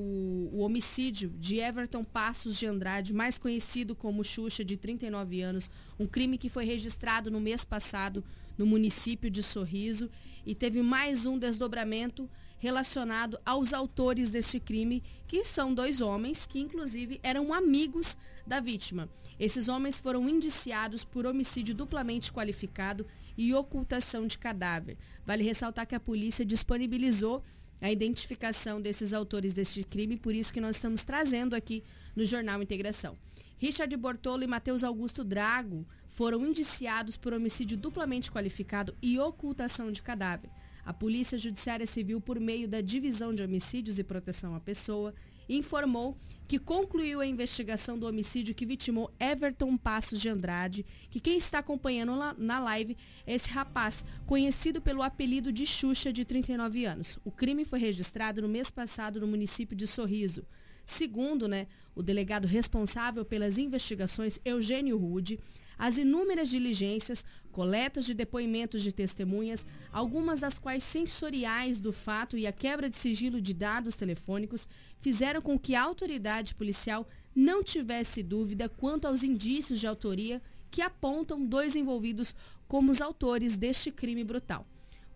N: o, homicídio de Everton Passos de Andrade, mais conhecido como Xuxa, de 39 anos, um crime que foi registrado no mês passado no município de Sorriso e teve mais um desdobramento relacionado aos autores deste crime, que são dois homens que inclusive eram amigos da vítima. Esses homens foram indiciados por homicídio duplamente qualificado e ocultação de cadáver. Vale ressaltar que a polícia disponibilizou a identificação desses autores deste crime, por isso que nós estamos trazendo aqui no Jornal Integração. Richard Bortolo e Matheus Augusto Drago foram indiciados por homicídio duplamente qualificado e ocultação de cadáver. A Polícia Judiciária Civil, por meio da Divisão de Homicídios e Proteção à Pessoa, informou que concluiu a investigação do homicídio que vitimou Everton Passos de Andrade, que quem está acompanhando na live é esse rapaz, conhecido pelo apelido de Xuxa, de 39 anos. O crime foi registrado no mês passado no município de Sorriso. Segundo né, o delegado responsável pelas investigações, Eugênio Rude, as inúmeras diligências, coletas de depoimentos de testemunhas, algumas das quais sensoriais do fato e a quebra de sigilo de dados telefônicos, fizeram com que a autoridade policial não tivesse dúvida quanto aos indícios de autoria que apontam dois envolvidos como os autores deste crime brutal.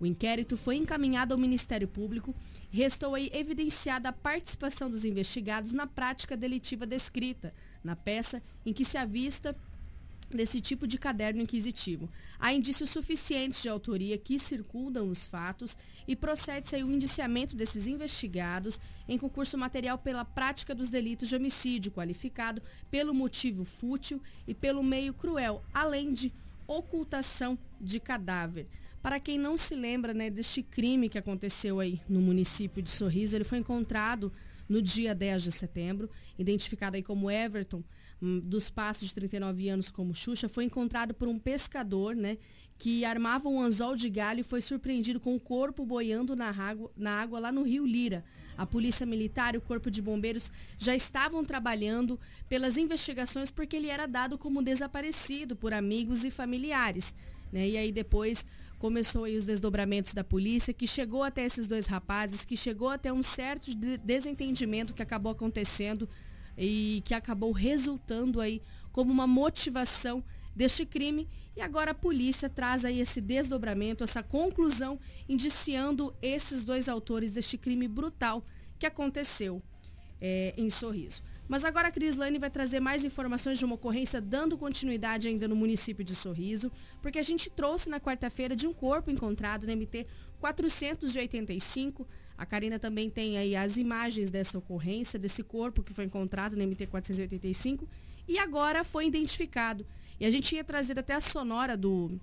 N: O inquérito foi encaminhado ao Ministério Público. Restou aí evidenciada a participação dos investigados na prática delitiva descrita na peça em que se avista desse tipo de caderno inquisitivo. Há indícios suficientes de autoria que circundam os fatos e procede-se o indiciamento desses investigados em concurso material pela prática dos delitos de homicídio qualificado pelo motivo fútil e pelo meio cruel, além de ocultação de cadáver. Para quem não se lembra né, deste crime que aconteceu aí no município de Sorriso, ele foi encontrado no dia 10 de setembro, identificado aí como Everton, dos passos de 39 anos como Xuxa, foi encontrado por um pescador, né? Que armava um anzol de galho e foi surpreendido com o corpo boiando na água, na água lá no Rio Lira. A Polícia Militar e o Corpo de Bombeiros já estavam trabalhando pelas investigações porque ele era dado como desaparecido por amigos e familiares. Né? E aí depois começou aí os desdobramentos da polícia, que chegou até esses dois rapazes, que chegou até um certo desentendimento que acabou acontecendo e que acabou resultando aí como uma motivação deste crime. E agora a polícia traz aí esse desdobramento, essa conclusão, indiciando esses dois autores deste crime brutal que aconteceu é, em Sorriso. Mas agora a Cris Lane vai trazer mais informações de uma ocorrência dando continuidade ainda no município de Sorriso, porque a gente trouxe na quarta-feira de um corpo encontrado no MT 485 a Karina também tem aí as imagens dessa ocorrência, desse corpo que foi encontrado no MT-485 e agora foi identificado. E a gente tinha trazido até a sonora do,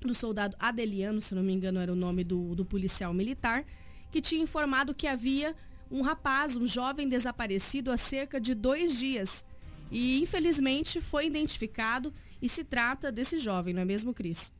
N: do soldado Adeliano, se não me engano era o nome do, do policial militar, que tinha informado que havia um rapaz, um jovem desaparecido há cerca de dois dias. E infelizmente foi identificado e se trata desse jovem, não é mesmo, Cris?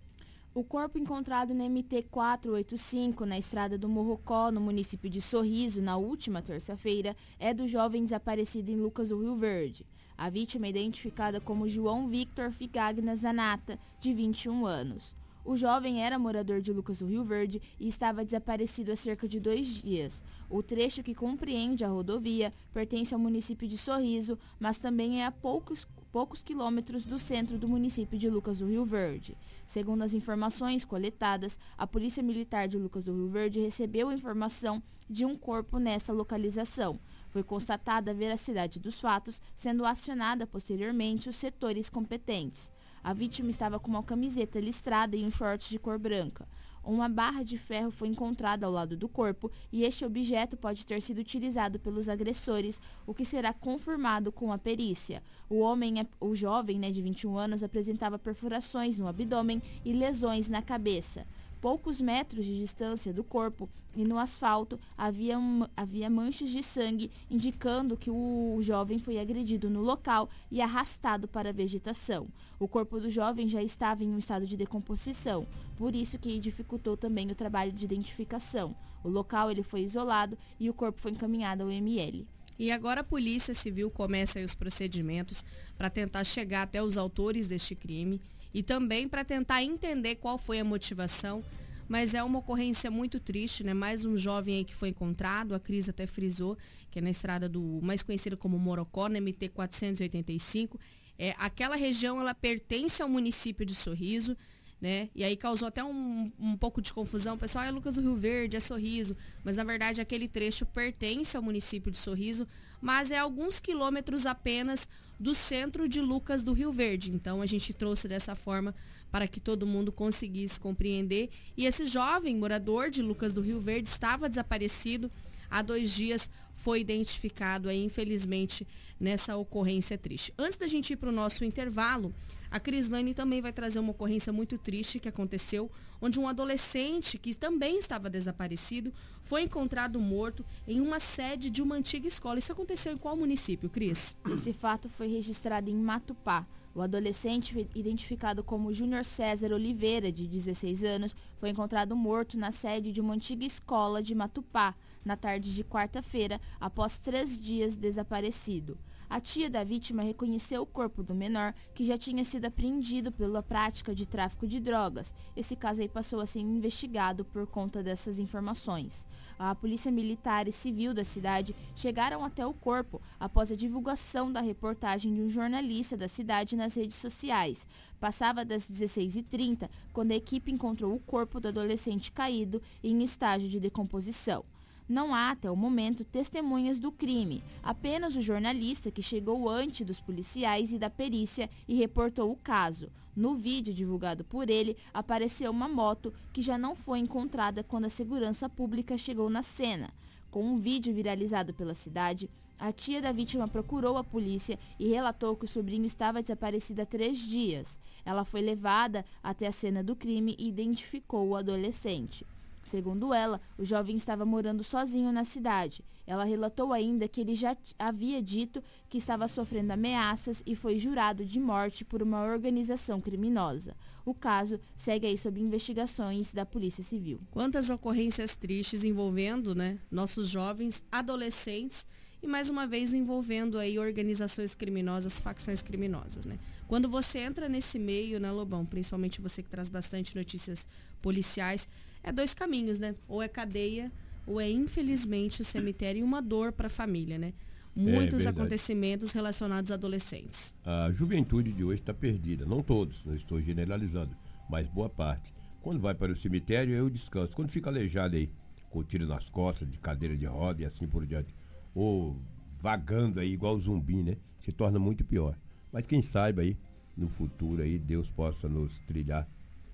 P: O corpo encontrado no MT-485, na estrada do Morrocó, no município de Sorriso, na última terça-feira, é do jovem desaparecido em Lucas do Rio Verde. A vítima é identificada como João Victor Figagna Zanata, de 21 anos. O jovem era morador de Lucas do Rio Verde e estava desaparecido há cerca de dois dias. O trecho que compreende a rodovia pertence ao município de Sorriso, mas também é a poucos poucos quilômetros do centro do município de Lucas do Rio Verde. Segundo as informações coletadas, a Polícia Militar de Lucas do Rio Verde recebeu informação de um corpo nessa localização. Foi constatada a veracidade dos fatos, sendo acionada posteriormente os setores competentes. A vítima estava com uma camiseta listrada e um short de cor branca. Uma barra de ferro foi encontrada ao lado do corpo e este objeto pode ter sido utilizado pelos agressores, o que será confirmado com a perícia. O homem, é, o jovem né, de 21 anos, apresentava perfurações no abdômen e lesões na cabeça poucos metros de distância do corpo e no asfalto havia, havia manchas de sangue indicando que o jovem foi agredido no local e arrastado para a vegetação. O corpo do jovem já estava em um estado de decomposição, por isso que dificultou também o trabalho de identificação. O local ele foi isolado e o corpo foi encaminhado ao ML.
N: E agora a Polícia Civil começa os procedimentos para tentar chegar até os autores deste crime e também para tentar entender qual foi a motivação. Mas é uma ocorrência muito triste, né? Mais um jovem aí que foi encontrado, a Cris até frisou, que é na estrada do mais conhecido como Morocó, na MT 485. É, aquela região ela pertence ao município de Sorriso né? E aí causou até um, um pouco de confusão. O pessoal, é Lucas do Rio Verde, é Sorriso. Mas na verdade aquele trecho pertence ao município de Sorriso, mas é alguns quilômetros apenas do centro de Lucas do Rio Verde. Então a gente trouxe dessa forma para que todo mundo conseguisse compreender. E esse jovem morador de Lucas do Rio Verde estava desaparecido há dois dias foi identificado aí, infelizmente, nessa ocorrência triste. Antes da gente ir para o nosso intervalo, a Crislane também vai trazer uma ocorrência muito triste que aconteceu, onde um adolescente que também estava desaparecido foi encontrado morto em uma sede de uma antiga escola. Isso aconteceu em qual município, Cris?
P: Esse fato foi registrado em Matupá. O adolescente, identificado como Júnior César Oliveira, de 16 anos, foi encontrado morto na sede de uma antiga escola de Matupá na tarde de quarta-feira, após três dias desaparecido. A tia da vítima reconheceu o corpo do menor, que já tinha sido apreendido pela prática de tráfico de drogas. Esse caso aí passou a ser investigado por conta dessas informações. A polícia militar e civil da cidade chegaram até o corpo após a divulgação da reportagem de um jornalista da cidade nas redes sociais. Passava das 16h30 quando a equipe encontrou o corpo do adolescente caído em estágio de decomposição. Não há, até o momento, testemunhas do crime, apenas o jornalista que chegou antes dos policiais e da perícia e reportou o caso. No vídeo divulgado por ele, apareceu uma moto que já não foi encontrada quando a segurança pública chegou na cena. Com um vídeo viralizado pela cidade, a tia da vítima procurou a polícia e relatou que o sobrinho estava desaparecido há três dias. Ela foi levada até a cena do crime e identificou o adolescente. Segundo ela, o jovem estava morando sozinho na cidade. Ela relatou ainda que ele já havia dito que estava sofrendo ameaças e foi jurado de morte por uma organização criminosa. O caso segue aí sob investigações da Polícia Civil.
N: Quantas ocorrências tristes envolvendo, né, nossos jovens, adolescentes e mais uma vez envolvendo aí organizações criminosas, facções criminosas, né? Quando você entra nesse meio, né, Lobão, principalmente você que traz bastante notícias policiais, é dois caminhos, né? Ou é cadeia, ou é infelizmente o cemitério e uma dor para a família, né? Muitos é acontecimentos relacionados a adolescentes.
O: A juventude de hoje está perdida, não todos, não estou generalizando, mas boa parte. Quando vai para o cemitério, eu descanso. Quando fica aleijado aí, com tiro nas costas, de cadeira de roda e assim por diante, ou vagando aí igual zumbi, né? Se torna muito pior. Mas quem saiba aí, no futuro aí, Deus possa nos trilhar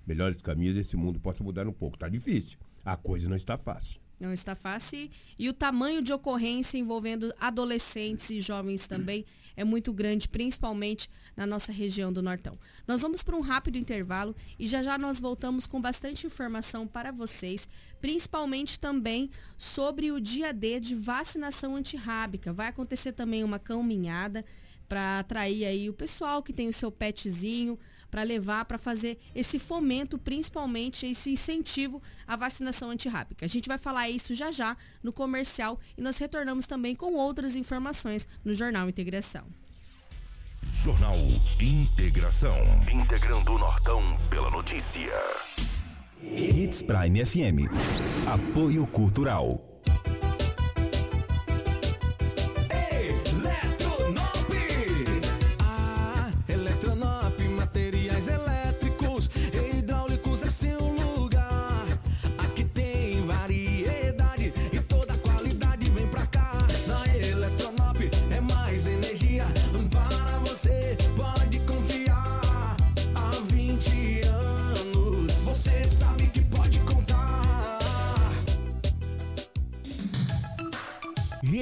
O: melhores caminhos, esse mundo possa mudar um pouco. Tá difícil. A coisa não está fácil.
N: Não está fácil. E o tamanho de ocorrência envolvendo adolescentes e jovens também é muito grande, principalmente na nossa região do Nortão. Nós vamos para um rápido intervalo e já já nós voltamos com bastante informação para vocês, principalmente também sobre o dia D de vacinação antirrábica. Vai acontecer também uma caminhada para atrair aí o pessoal que tem o seu petzinho, para levar, para fazer esse fomento, principalmente esse incentivo à vacinação antirrábica. A gente vai falar isso já já no comercial e nós retornamos também com outras informações no Jornal Integração.
M: Jornal Integração. Integrando o Nortão pela notícia.
F: Hits Prime FM. Apoio Cultural.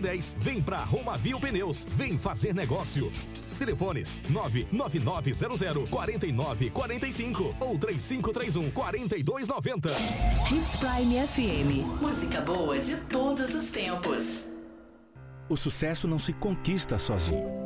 T: 10. Vem pra Romavil Pneus. Vem fazer negócio. Telefones 99900 4945 ou 3531 4290.
B: Hits Prime FM. Música boa de todos os tempos.
A: O sucesso não se conquista sozinho.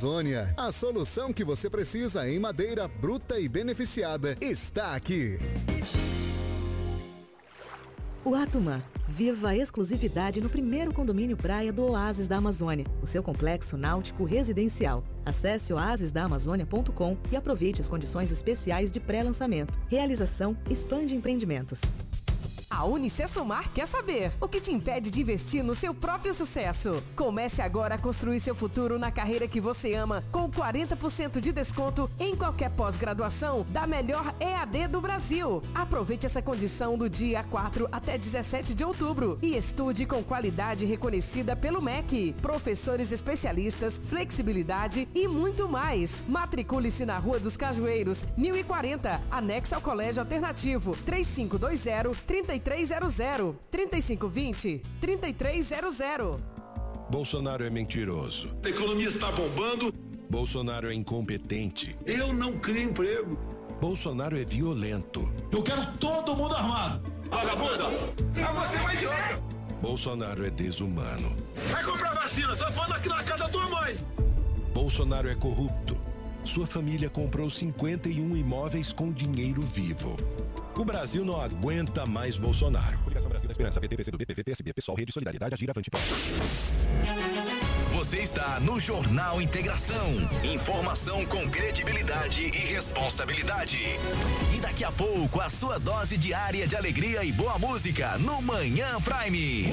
U: Amazônia. A solução que você precisa em madeira bruta e beneficiada está aqui.
V: O Atumã. Viva a exclusividade no primeiro condomínio praia do Oásis da Amazônia, o seu complexo náutico residencial. Acesse oasisdaamazônia.com e aproveite as condições especiais de pré-lançamento. Realização Expande Empreendimentos.
W: A Unicesumar quer saber o que te impede de investir no seu próprio sucesso. Comece agora a construir seu futuro na carreira que você ama com 40% de desconto em qualquer pós-graduação da melhor EAD do Brasil. Aproveite essa condição do dia 4 até 17 de outubro e estude com qualidade reconhecida pelo MEC. Professores especialistas, flexibilidade e muito mais. Matricule-se na Rua dos Cajueiros, 1040, anexo ao Colégio Alternativo, 3520 33 3300 3520 3300.
E: Bolsonaro é mentiroso.
X: A economia está bombando.
E: Bolsonaro é incompetente.
X: Eu não crio emprego.
E: Bolsonaro é violento.
X: Eu quero todo mundo armado. Vagabunda! É você, vai idiota!
E: Bolsonaro é desumano.
X: Vai comprar vacina, só falando aqui na casa da tua mãe.
E: Bolsonaro é corrupto. Sua família comprou 51 imóveis com dinheiro vivo. O Brasil não aguenta mais Bolsonaro. Brasil da Esperança, PT, PCdoB, PV, PSB, Pessoal, Rede Solidariedade, Agir, Avante,
Y: Você está no Jornal Integração. Informação com credibilidade e responsabilidade. E daqui a pouco, a sua dose diária de alegria e boa música no Manhã Prime.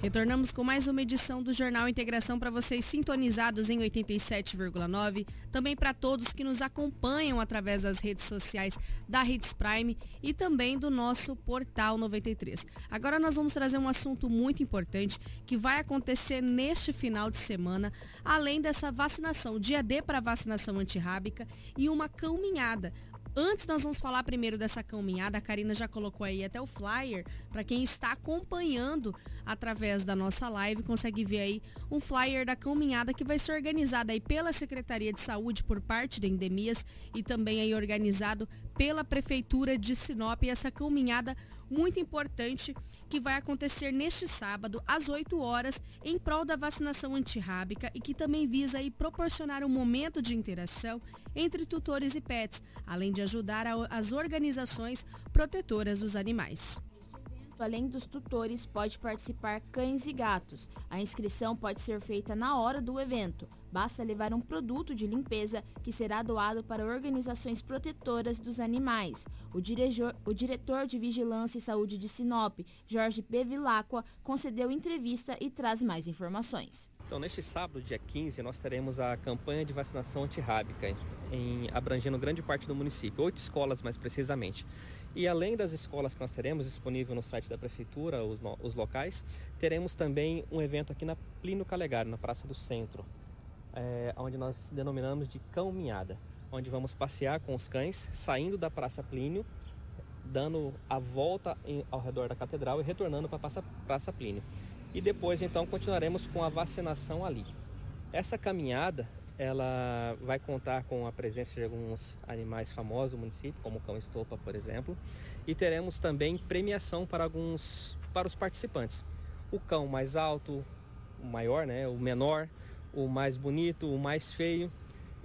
N: Retornamos com mais uma edição do Jornal Integração para vocês sintonizados em 87,9. Também para todos que nos acompanham através das redes sociais da Hits Prime e também do nosso portal 93. Agora nós vamos trazer um assunto muito importante que vai acontecer neste final de semana, além dessa vacinação, dia D para vacinação antirrábica e uma caminhada Antes nós vamos falar primeiro dessa caminhada, a Karina já colocou aí até o flyer, para quem está acompanhando através da nossa live, consegue ver aí um flyer da caminhada que vai ser organizada aí pela Secretaria de Saúde por parte da Endemias e também aí organizado pela Prefeitura de Sinop, e essa caminhada muito importante que vai acontecer neste sábado, às 8 horas, em prol da vacinação antirrábica e que também visa aí proporcionar um momento de interação entre tutores e pets, além de ajudar as organizações protetoras dos animais
P: além dos tutores, pode participar cães e gatos. A inscrição pode ser feita na hora do evento. Basta levar um produto de limpeza que será doado para organizações protetoras dos animais. O, diretor, o diretor de Vigilância e Saúde de Sinop, Jorge Bevilacqua, concedeu entrevista e traz mais informações.
Z: Então, neste sábado, dia 15, nós teremos a campanha de vacinação antirrábica, em, abrangendo grande parte do município, oito escolas mais precisamente. E além das escolas que nós teremos disponível no site da prefeitura, os, os locais, teremos também um evento aqui na Plínio Calegari, na Praça do Centro, é, onde nós denominamos de cão minhada, onde vamos passear com os cães, saindo da Praça Plínio, dando a volta em, ao redor da catedral e retornando para a Praça, Praça Plínio. E depois então continuaremos com a vacinação ali. Essa caminhada ela vai contar com a presença de alguns animais famosos do município, como o cão estopa, por exemplo, e teremos também premiação para alguns para os participantes. O cão mais alto, o maior, né, o menor, o mais bonito, o mais feio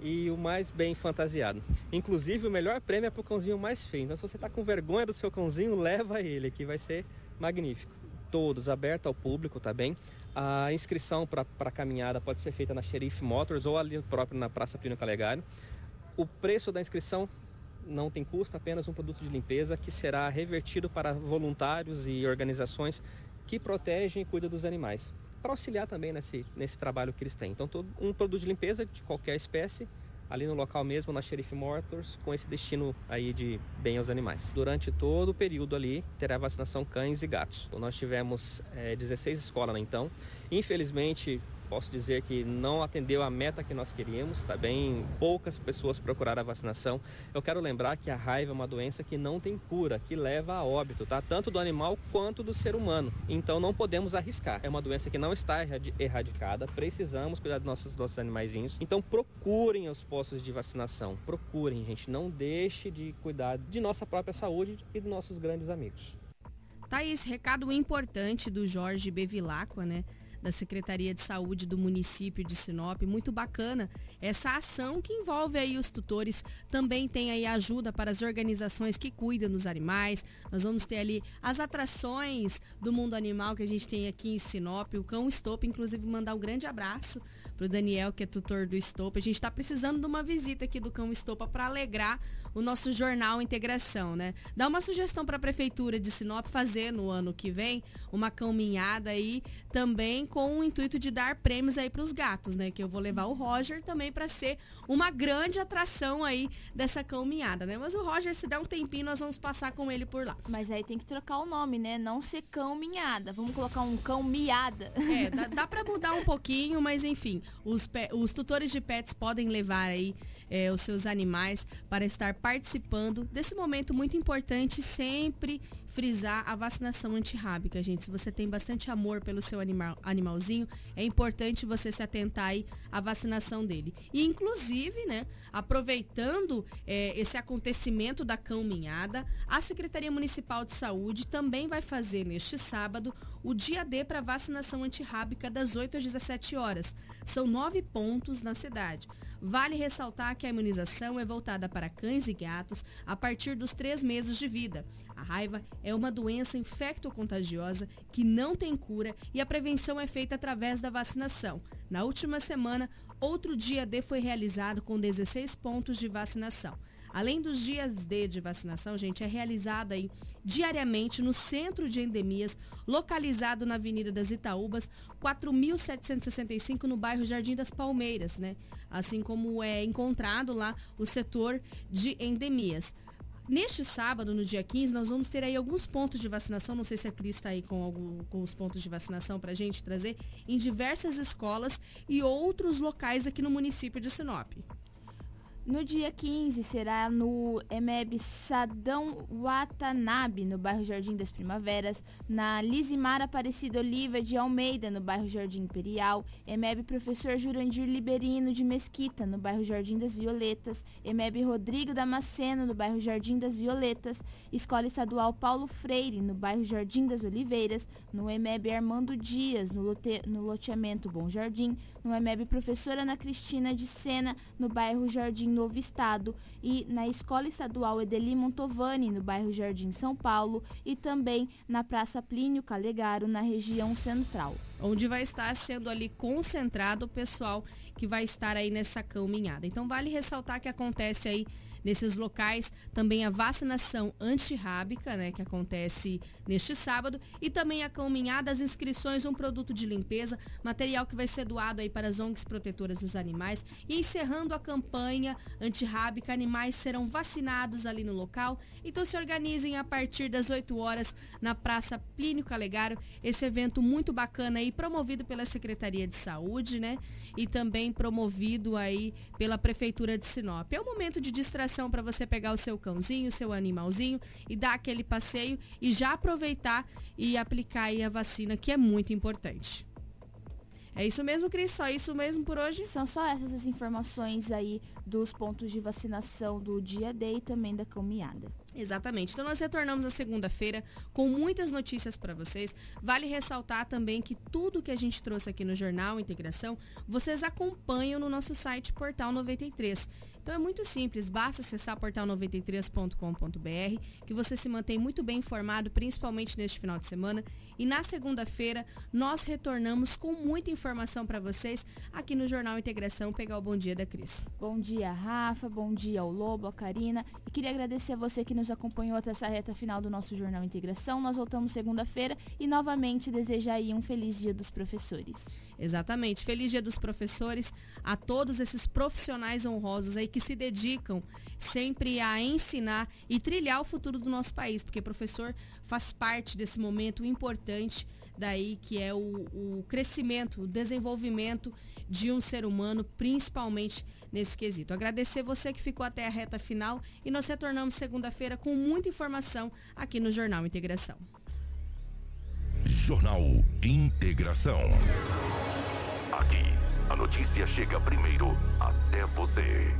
Z: e o mais bem fantasiado. Inclusive, o melhor prêmio é para o cãozinho mais feio. Então, se você está com vergonha do seu cãozinho, leva ele, que vai ser magnífico. Todos aberto ao público, tá bem? A inscrição para a caminhada pode ser feita na Sheriff Motors ou ali próprio na Praça Plínio Calegari. O preço da inscrição não tem custo, apenas um produto de limpeza que será revertido para voluntários e organizações que protegem e cuidam dos animais para auxiliar também nesse, nesse trabalho que eles têm. Então, todo, um produto de limpeza de qualquer espécie, ali no local mesmo, na Sheriff Motors, com esse destino aí de bem aos animais. Durante todo o período ali, terá vacinação cães e gatos. Então, nós tivemos é, 16 escolas, né, então. Infelizmente, posso dizer que não atendeu a meta que nós queríamos, tá bem? Poucas pessoas procuraram a vacinação. Eu quero lembrar que a raiva é uma doença que não tem cura, que leva a óbito, tá? Tanto do animal quanto do ser humano. Então não podemos arriscar. É uma doença que não está erradicada, precisamos cuidar dos nossos, nossos animaizinhos. Então procurem os postos de vacinação. Procurem, gente. Não deixe de cuidar de nossa própria saúde e dos nossos grandes amigos.
N: Tá aí esse recado importante do Jorge Bevilacqua, né? Da Secretaria de Saúde do município de Sinop. Muito bacana essa ação que envolve aí os tutores. Também tem aí ajuda para as organizações que cuidam dos animais. Nós vamos ter ali as atrações do mundo animal que a gente tem aqui em Sinop. O Cão Estopa, inclusive, mandar um grande abraço para o Daniel, que é tutor do Estopa. A gente está precisando de uma visita aqui do Cão Estopa para alegrar o nosso jornal Integração, né? Dá uma sugestão para a Prefeitura de Sinop fazer no ano que vem uma caminhada aí também com o intuito de dar prêmios aí para os gatos, né? Que eu vou levar o Roger também para ser uma grande atração aí dessa caminhada, né? Mas o Roger, se der um tempinho, nós vamos passar com ele por lá.
P: Mas aí tem que trocar o nome, né? Não ser cão minhada. Vamos colocar um cão miada.
N: É, dá, dá para mudar um pouquinho, mas enfim, os, os tutores de pets podem levar aí é, os seus animais para estar participando desse momento muito importante, sempre frisar a vacinação antirrábica, gente. Se você tem bastante amor pelo seu animal, animalzinho, é importante você se atentar aí à vacinação dele. E, inclusive, né, aproveitando é, esse acontecimento da caminhada, a Secretaria Municipal de Saúde também vai fazer neste sábado o dia D para vacinação antirrábica das 8 às 17 horas. São nove pontos na cidade. Vale ressaltar que a imunização é voltada para cães e gatos a partir dos três meses de vida. A raiva é uma doença infecto-contagiosa que não tem cura e a prevenção é feita através da vacinação. Na última semana, outro dia D foi realizado com 16 pontos de vacinação. Além dos dias D de vacinação, gente, é realizada aí diariamente no Centro de Endemias, localizado na Avenida das Itaúbas, 4.765 no bairro Jardim das Palmeiras, né? Assim como é encontrado lá o setor de endemias. Neste sábado, no dia 15, nós vamos ter aí alguns pontos de vacinação. Não sei se a Cris está aí com, algum, com os pontos de vacinação para a gente trazer, em diversas escolas e outros locais aqui no município de Sinop.
P: No dia 15 será no EMEB Sadão Watanabe, no bairro Jardim das Primaveras, na Lisimar Aparecida Oliva de Almeida, no bairro Jardim Imperial, EMEB Professor Jurandir Liberino de Mesquita, no bairro Jardim das Violetas, EMEB Rodrigo Damasceno, no bairro Jardim das Violetas, Escola Estadual Paulo Freire, no bairro Jardim das Oliveiras, no EMEB Armando Dias, no, lote, no loteamento Bom Jardim, no EMEB Professora Ana Cristina de Sena, no bairro Jardim Novo Estado, e na Escola Estadual Edeli Montovani, no bairro Jardim São Paulo, e também na Praça Plínio Calegaro, na região central.
N: Onde vai estar sendo ali concentrado o pessoal que vai estar aí nessa caminhada. Então vale ressaltar que acontece aí nesses locais também a vacinação antirrábica, né, que acontece neste sábado, e também a caminhada, as inscrições, um produto de limpeza, material que vai ser doado aí para as ONGs protetoras dos animais. E encerrando a campanha antirrábica, animais serão vacinados ali no local. Então se organizem a partir das 8 horas na Praça Plínio Calegaro, esse evento muito bacana aí, promovido pela Secretaria de Saúde, né? E também promovido aí pela Prefeitura de Sinop. É um momento de distração para você pegar o seu cãozinho, o seu animalzinho e dar aquele passeio e já aproveitar e aplicar aí a vacina, que é muito importante. É isso mesmo, Cris? Só isso mesmo por hoje?
P: São só essas as informações aí dos pontos de vacinação do dia D e também da caminhada.
N: Exatamente. Então nós retornamos na segunda-feira com muitas notícias para vocês. Vale ressaltar também que tudo que a gente trouxe aqui no Jornal Integração, vocês acompanham no nosso site Portal 93. Então é muito simples, basta acessar portal93.com.br que você se mantém muito bem informado, principalmente neste final de semana. E na segunda-feira nós retornamos com muita informação para vocês aqui no Jornal Integração. Pegar o bom dia da Cris.
P: Bom dia, Rafa. Bom dia ao Lobo, a Karina. E queria agradecer a você que nos acompanhou até essa reta final do nosso Jornal Integração. Nós voltamos segunda-feira e novamente desejar aí um feliz dia dos professores.
N: Exatamente. Feliz dia dos professores a todos esses profissionais honrosos aí que se dedicam sempre a ensinar e trilhar o futuro do nosso país, porque professor faz parte desse momento importante daí que é o, o crescimento, o desenvolvimento de um ser humano, principalmente nesse quesito. Agradecer você que ficou até a reta final e nós retornamos segunda-feira com muita informação aqui no Jornal Integração.
M: Jornal Integração. Aqui, a notícia chega primeiro até você.